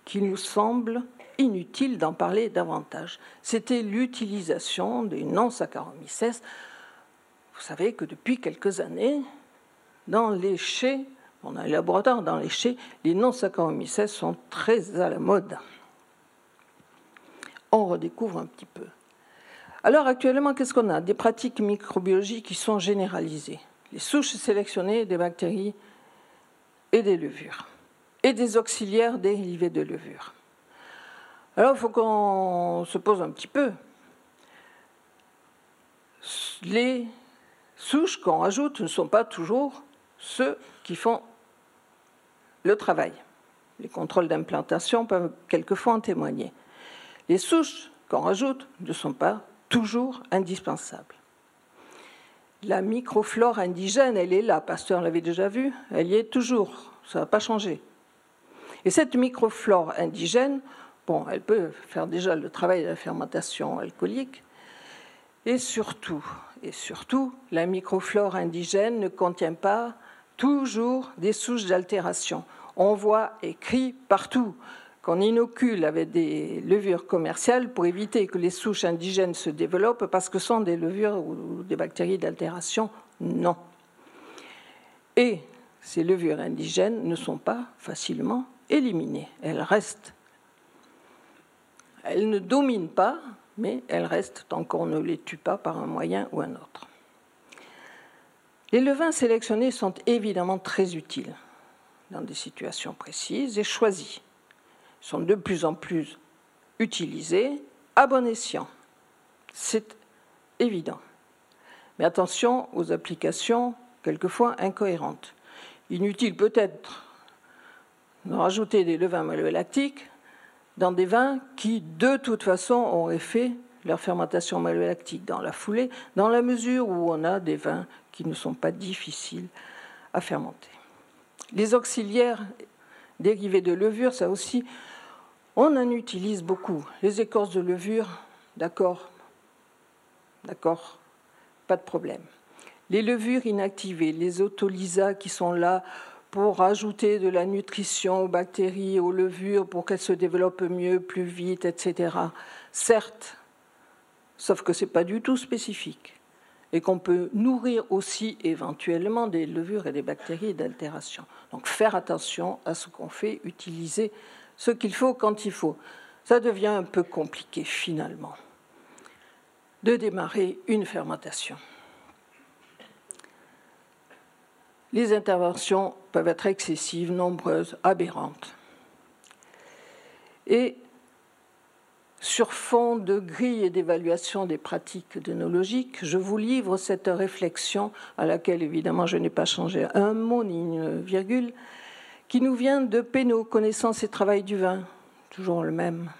qu'il nous semble inutile d'en parler davantage. C'était l'utilisation des non-saccharomyces. Vous savez que depuis quelques années, dans les chais on a un laboratoire dans les chais, les non-saccharomyces sont très à la mode. On redécouvre un petit peu. Alors actuellement, qu'est-ce qu'on a? Des pratiques microbiologiques qui sont généralisées. Les souches sélectionnées des bactéries et des levures. Et des auxiliaires dérivés de levures. Alors il faut qu'on se pose un petit peu. Les souches qu'on rajoute ne sont pas toujours ceux qui font le travail. Les contrôles d'implantation peuvent quelquefois en témoigner. Les souches qu'on rajoute ne sont pas toujours indispensables. La microflore indigène, elle est là, Pasteur l'avait déjà vu, elle y est toujours, ça n'a pas changé. Et cette microflore indigène, bon, elle peut faire déjà le travail de la fermentation alcoolique, et surtout, et surtout, la microflore indigène ne contient pas toujours des souches d'altération. On voit écrit partout qu'on inocule avec des levures commerciales pour éviter que les souches indigènes se développent parce que sont des levures ou des bactéries d'altération. Non. Et ces levures indigènes ne sont pas facilement éliminées. Elles restent. Elles ne dominent pas, mais elles restent tant qu'on ne les tue pas par un moyen ou un autre. Les levains sélectionnés sont évidemment très utiles dans des situations précises et choisis. Ils sont de plus en plus utilisés à bon escient. C'est évident. Mais attention aux applications quelquefois incohérentes. Inutile peut-être de rajouter des levains malolactiques dans des vins qui, de toute façon, auraient fait leur fermentation malolactique dans la foulée, dans la mesure où on a des vins qui ne sont pas difficiles à fermenter. Les auxiliaires dérivés de levure, ça aussi, on en utilise beaucoup. Les écorces de levure, d'accord, d'accord, pas de problème. Les levures inactivées, les autolysats qui sont là pour ajouter de la nutrition aux bactéries, aux levures, pour qu'elles se développent mieux, plus vite, etc. Certes, sauf que ce n'est pas du tout spécifique et qu'on peut nourrir aussi éventuellement des levures et des bactéries d'altération. Donc faire attention à ce qu'on fait, utiliser ce qu'il faut quand il faut. Ça devient un peu compliqué finalement de démarrer une fermentation. Les interventions peuvent être excessives, nombreuses, aberrantes. Et sur fond de grille et d'évaluation des pratiques dœnologiques, je vous livre cette réflexion à laquelle évidemment je n'ai pas changé un mot ni une virgule, qui nous vient de Pénaud, Connaissance et Travail du vin, toujours le même.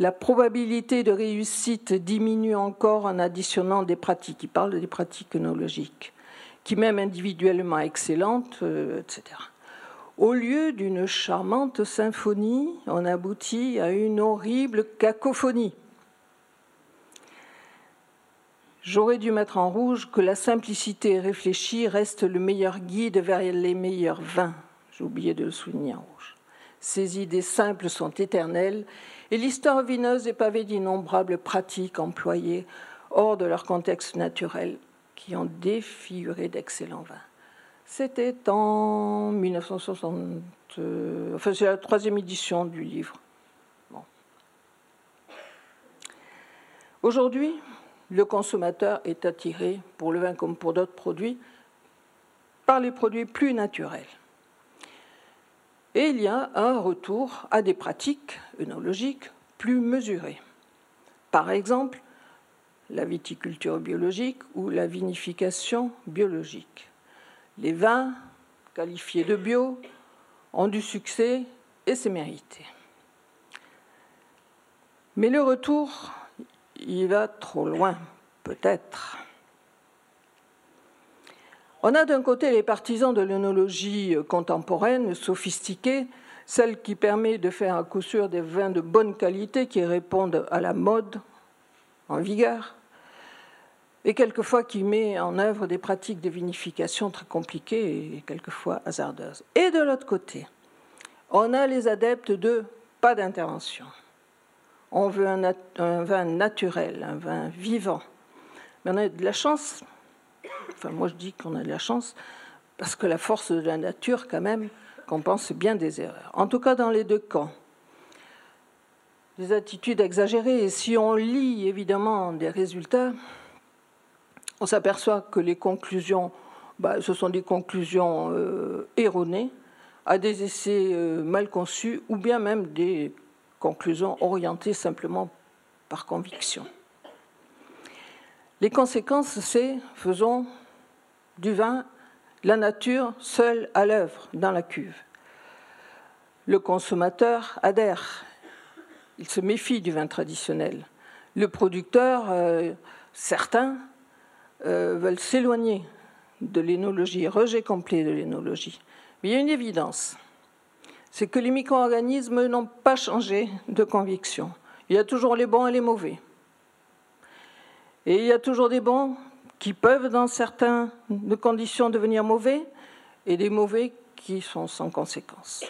La probabilité de réussite diminue encore en additionnant des pratiques. Il parle des pratiques œnologiques, qui même individuellement excellentes, euh, etc. Au lieu d'une charmante symphonie, on aboutit à une horrible cacophonie. J'aurais dû mettre en rouge que la simplicité réfléchie reste le meilleur guide vers les meilleurs vins. J'ai oublié de le souligner en rouge. Ces idées simples sont éternelles et l'histoire vineuse est pavée d'innombrables pratiques employées hors de leur contexte naturel qui ont défiguré d'excellents vins. C'était en 1960, euh, enfin c'est la troisième édition du livre. Aujourd'hui, le consommateur est attiré, pour le vin comme pour d'autres produits, par les produits plus naturels. Et il y a un retour à des pratiques œnologiques plus mesurées. Par exemple, la viticulture biologique ou la vinification biologique. Les vins qualifiés de bio ont du succès et c'est mérité. Mais le retour, il va trop loin, peut-être. On a d'un côté les partisans de l'œnologie contemporaine, sophistiquée, celle qui permet de faire à coup sûr des vins de bonne qualité qui répondent à la mode en vigueur, et quelquefois qui met en œuvre des pratiques de vinification très compliquées et quelquefois hasardeuses. Et de l'autre côté, on a les adeptes de pas d'intervention. On veut un, vin naturel, un vin vivant. Mais on a de la chance, enfin moi je dis qu'on a de la chance, parce que la force de la nature quand même compense bien des erreurs. En tout cas dans les deux camps. Des attitudes exagérées, et si on lit évidemment des résultats, on s'aperçoit que les conclusions, bah, ce sont des conclusions euh, erronées, à des essais euh, mal conçus, ou bien même des conclusions orientées simplement par conviction. Les conséquences, c'est faisons du vin la nature seule à l'œuvre dans la cuve. Le consommateur adhère, il se méfie du vin traditionnel. Le producteur, euh, certains, euh, veulent s'éloigner de l'énologie, rejet complet de l'énologie. Mais il y a une évidence, c'est que les micro-organismes n'ont pas changé de conviction. Il y a toujours les bons et les mauvais. Et il y a toujours des bons qui peuvent, dans certaines conditions, devenir mauvais, et des mauvais qui sont sans conséquence.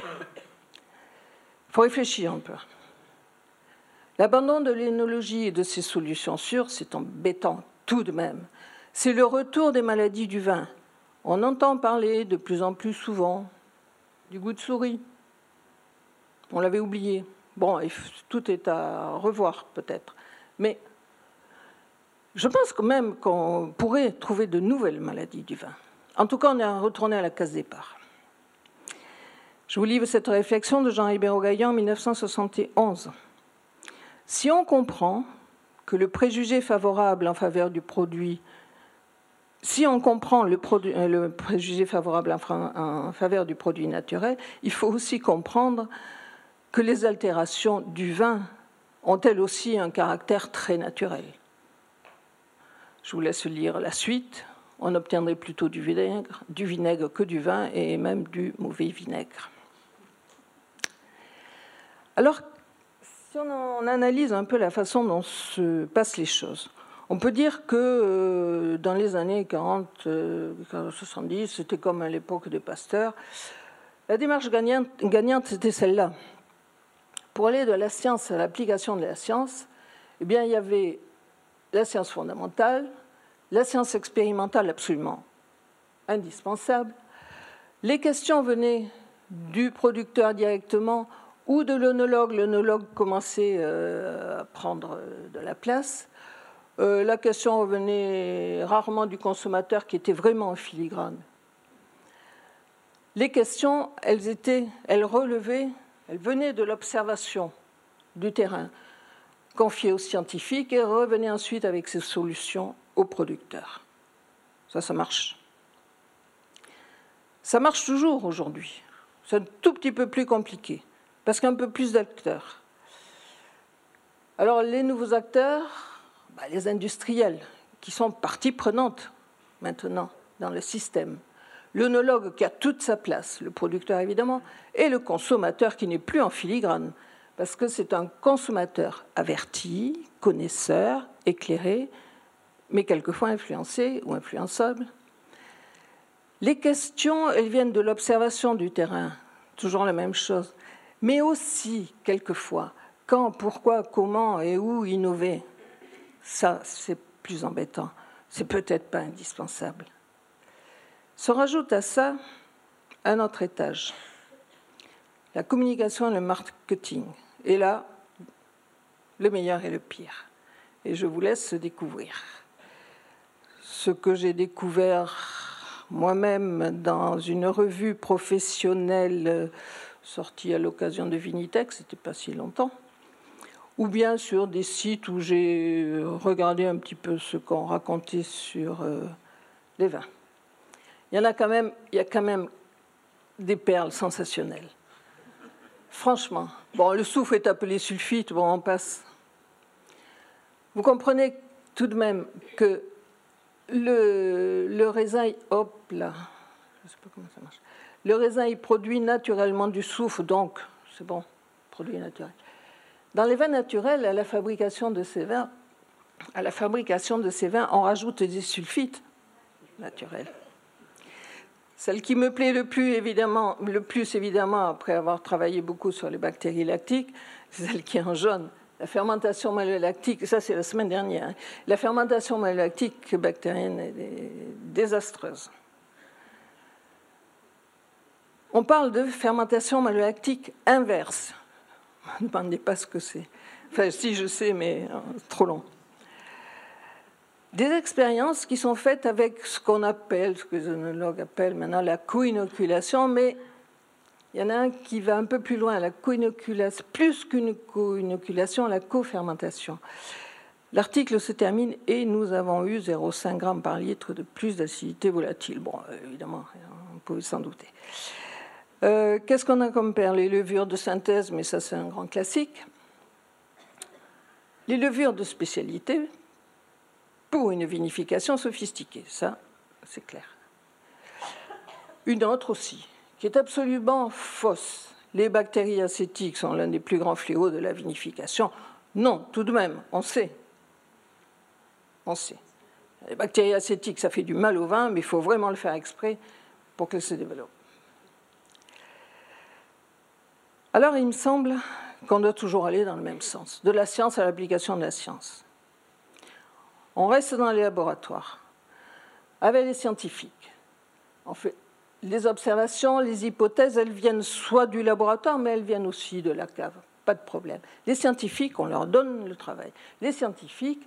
Il faut réfléchir un peu. L'abandon de l'énologie et de ses solutions sûres, c'est embêtant tout de même c'est le retour des maladies du vin On entend parler de plus en plus souvent du goût de souris. On l'avait oublié. Bon, tout est à revoir peut-être. Mais je pense quand même qu'on pourrait trouver de nouvelles maladies du vin. En tout cas, on est retourné à la case départ. Je vous livre cette réflexion de Jean Ribéro Gaillan en 1971. Si on comprend que le préjugé favorable en faveur du produit, si on comprend le, euh, préjugé favorable en faveur du produit naturel, il faut aussi comprendre que les altérations du vin ont elles aussi un caractère très naturel. Je vous laisse lire la suite. On obtiendrait plutôt du vinaigre, du vinaigre que du vin et même du mauvais vinaigre. Alors, si on analyse un peu la façon dont se passent les choses, on peut dire que euh, dans les années 40, 70, euh, c'était comme à l'époque des pasteurs, la démarche gagnante, c'était celle-là. Pour aller de la science à l'application de la science, eh bien, il y avait la science fondamentale, la science expérimentale absolument indispensable. Les questions venaient du producteur directement ou de l'onologue. L'onologue commençait euh, à prendre de la place. Euh, la question revenait rarement du consommateur qui était vraiment en filigrane. Les questions, elles étaient, elles relevaient, elles venaient de l'observation du terrain, confiées aux scientifiques et revenaient ensuite avec ces solutions aux producteurs. Ça, ça marche. Ça marche toujours aujourd'hui. C'est un tout petit peu plus compliqué parce qu'un peu plus d'acteurs. Alors les nouveaux acteurs, bah, les industriels, qui sont partie prenante maintenant dans le système, l'œnologue qui a toute sa place, le producteur évidemment, et le consommateur qui n'est plus en filigrane, parce que c'est un consommateur averti, connaisseur, éclairé, mais quelquefois influencé ou influençable. Les questions, elles viennent de l'observation du terrain, toujours la même chose mais aussi, quelquefois, quand, pourquoi, comment et où innover. Ça, c'est plus embêtant. C'est peut-être pas indispensable. Se rajoute à ça un autre étage, la communication et le marketing. Et là, le meilleur et le pire. Et je vous laisse découvrir. Ce que j'ai découvert moi-même dans une revue professionnelle sorti à l'occasion de Vinitex, c'était pas si longtemps, ou bien sur des sites où j'ai regardé un petit peu ce qu'on racontait sur euh, les vins. Il y en a quand même, il y a quand même des perles sensationnelles. Franchement, bon, le soufre est appelé sulfite, bon, on passe. Vous comprenez tout de même que le, le raisin, hop là, je sais pas comment ça marche. Le raisin, il produit naturellement du soufre, donc c'est bon, produit naturel. Dans les vins naturels, à la fabrication de ces vins, à la fabrication de ces vins, on rajoute des sulfites naturels. Celle qui me plaît le plus, évidemment, le plus évidemment, après avoir travaillé beaucoup sur les bactéries lactiques, c'est celle qui est en jaune. La fermentation malolactique, ça c'est la semaine dernière, hein. la fermentation malolactique bactérienne est désastreuse. On parle de fermentation malolactique inverse. [LAUGHS] Ne me demandez pas ce que c'est. Enfin, si je sais, mais euh, trop long. Des expériences qui sont faites avec ce qu'on appelle, ce que les œnologues appellent maintenant la co-inoculation, mais il y en a un qui va un peu plus loin, la co-inoculation, plus qu'une co-inoculation, la co-fermentation. L'article se termine et nous avons eu 0,5 g par litre de plus d'acidité volatile. Bon, évidemment, on pouvait s'en douter. Euh, qu'est-ce qu'on a comme perles Les levures de synthèse, mais ça c'est un grand classique. Les levures de spécialité pour une vinification sophistiquée, ça c'est clair. Une autre aussi, qui est absolument fausse. Les bactéries acétiques sont l'un des plus grands fléaux de la vinification. Non, tout de même, on sait. On sait. Les bactéries acétiques, ça fait du mal au vin, mais il faut vraiment le faire exprès pour qu'elles se développent. Alors il me semble qu'on doit toujours aller dans le même sens, de la science à l'application de la science. On reste dans les laboratoires, avec les scientifiques. En fait, les observations, les hypothèses, elles viennent soit du laboratoire, mais elles viennent aussi de la cave. Pas de problème. Les scientifiques, on leur donne le travail. Les scientifiques,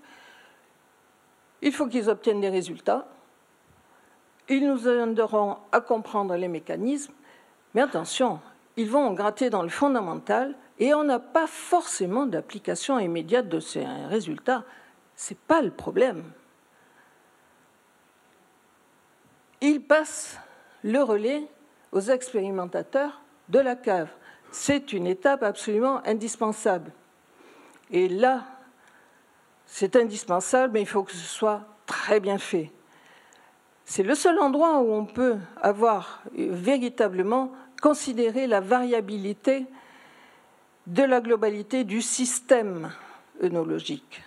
il faut qu'ils obtiennent des résultats. Ils nous aideront à comprendre les mécanismes. Mais attention, ils vont gratter dans le fondamental et on n'a pas forcément d'application immédiate de ces résultats. Ce n'est pas le problème. Ils passent le relais aux expérimentateurs de la cave. C'est une étape absolument indispensable. Et là, c'est indispensable, mais il faut que ce soit très bien fait. C'est le seul endroit où on peut avoir véritablement considéré la variabilité de la globalité du système œnologique.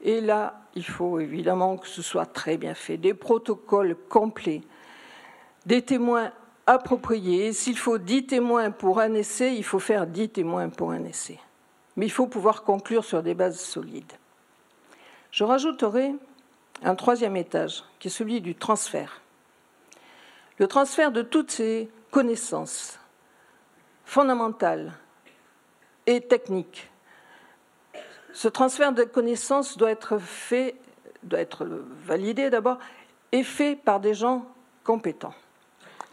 Et là, il faut évidemment que ce soit très bien fait, des protocoles complets, des témoins appropriés. S'il faut dix témoins pour un essai, il faut faire dix témoins pour un essai. Mais il faut pouvoir conclure sur des bases solides. Je rajouterai un troisième étage, qui est celui du transfert. Le transfert de toutes ces connaissances fondamentales et techniques. Ce transfert de connaissances doit être fait, doit être validé d'abord, et fait par des gens compétents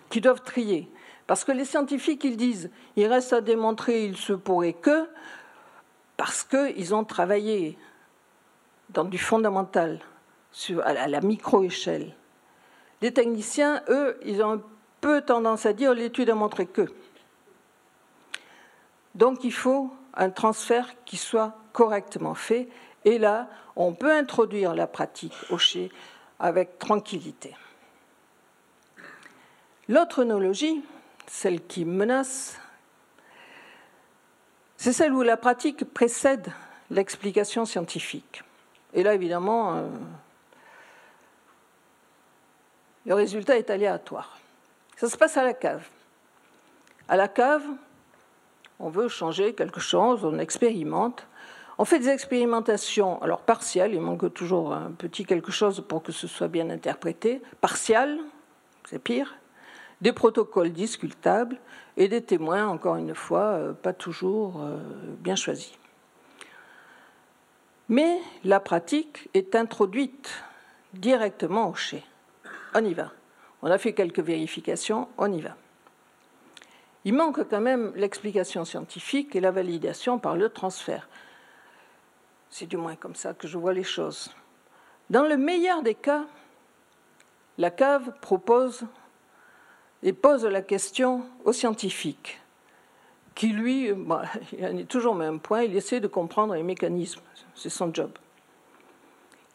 qui doivent trier. Parce que les scientifiques, ils disent, il reste à démontrer, il se pourrait que, parce qu'ils ont travaillé dans du fondamental, à la micro-échelle. Les techniciens, eux, ils ont un peu tendance à dire l'étude a montré que. Donc il faut un transfert qui soit correctement fait. Et là, on peut introduire la pratique au chez avec tranquillité. L'autre œnologie, celle qui menace, c'est celle où la pratique précède l'explication scientifique. Et là, évidemment, euh, le résultat est aléatoire. Ça se passe à la cave. À la cave, on veut changer quelque chose, on expérimente. On fait des expérimentations, alors partielles, il manque toujours un petit quelque chose pour que ce soit bien interprété, partiales, c'est pire, des protocoles discutables et des témoins, encore une fois, euh, pas toujours euh, bien choisis. Mais la pratique est introduite directement au chez. On y va. On a fait quelques vérifications, on y va. Il manque quand même l'explication scientifique et la validation par le transfert. C'est du moins comme ça que je vois les choses. Dans le meilleur des cas, la cave propose et pose la question au scientifique, qui lui, [LAUGHS] bah, il est toujours au même point, il essaie de comprendre les mécanismes, c'est son job.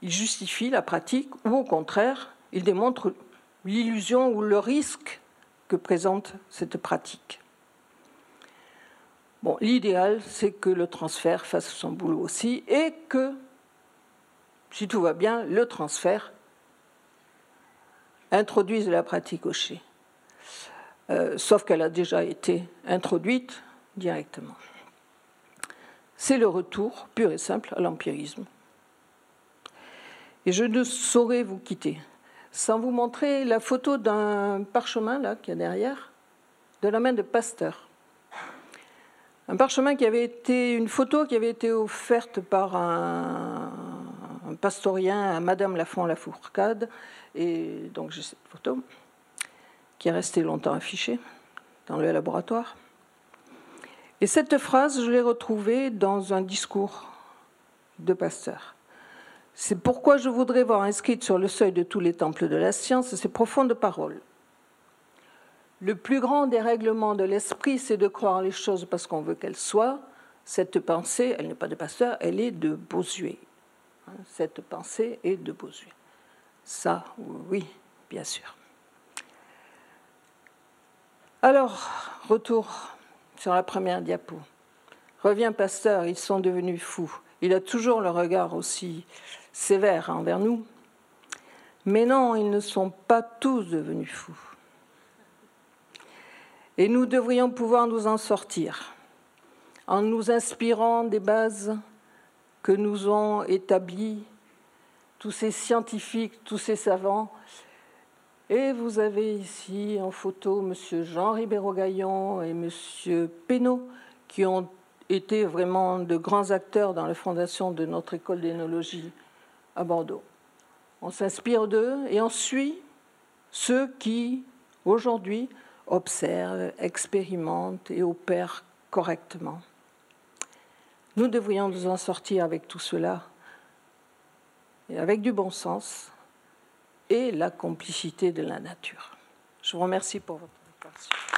Il justifie la pratique ou au contraire, il démontre l'illusion ou le risque que présente cette pratique. Bon, l'idéal, c'est que le transfert fasse son boulot aussi et que, si tout va bien, le transfert introduise la pratique au chez. Euh, sauf qu'elle a déjà été introduite directement. C'est le retour pur et simple à l'empirisme. Et je ne saurais vous quitter sans vous montrer la photo d'un parchemin là qui est derrière, de la main de Pasteur. Un parchemin qui avait été, une photo qui avait été offerte par un, un pastorien à Madame Lafont-Lafourcade, et donc j'ai cette photo qui est restée longtemps affichée dans le laboratoire. Et cette phrase, je l'ai retrouvée dans un discours de Pasteur. C'est pourquoi je voudrais voir inscrite sur le seuil de tous les temples de la science ces profondes paroles. Le plus grand dérèglement de l'esprit, c'est de croire les choses parce qu'on veut qu'elles soient. Cette pensée, elle n'est pas de Pasteur, elle est de Bosuet. Hein, cette pensée est de Bosuet. Ça, oui, bien sûr. Alors, retour sur la première diapo. Revient Pasteur, ils sont devenus fous. Il a toujours le regard aussi sévère envers nous. Mais non, ils ne sont pas tous devenus fous. Et nous devrions pouvoir nous en sortir en nous inspirant des bases que nous ont établies tous ces scientifiques, tous ces savants, Et vous avez ici en photo M. Jean Ribeiro-Gaillon et M. Pénaud, qui ont été vraiment de grands acteurs dans la fondation de notre école d'énologie à Bordeaux. On s'inspire d'eux et on suit ceux qui, aujourd'hui, observent, expérimentent et opèrent correctement. Nous devrions nous en sortir avec tout cela, et avec du bon sens et la complicité de la nature. Je vous remercie pour votre attention.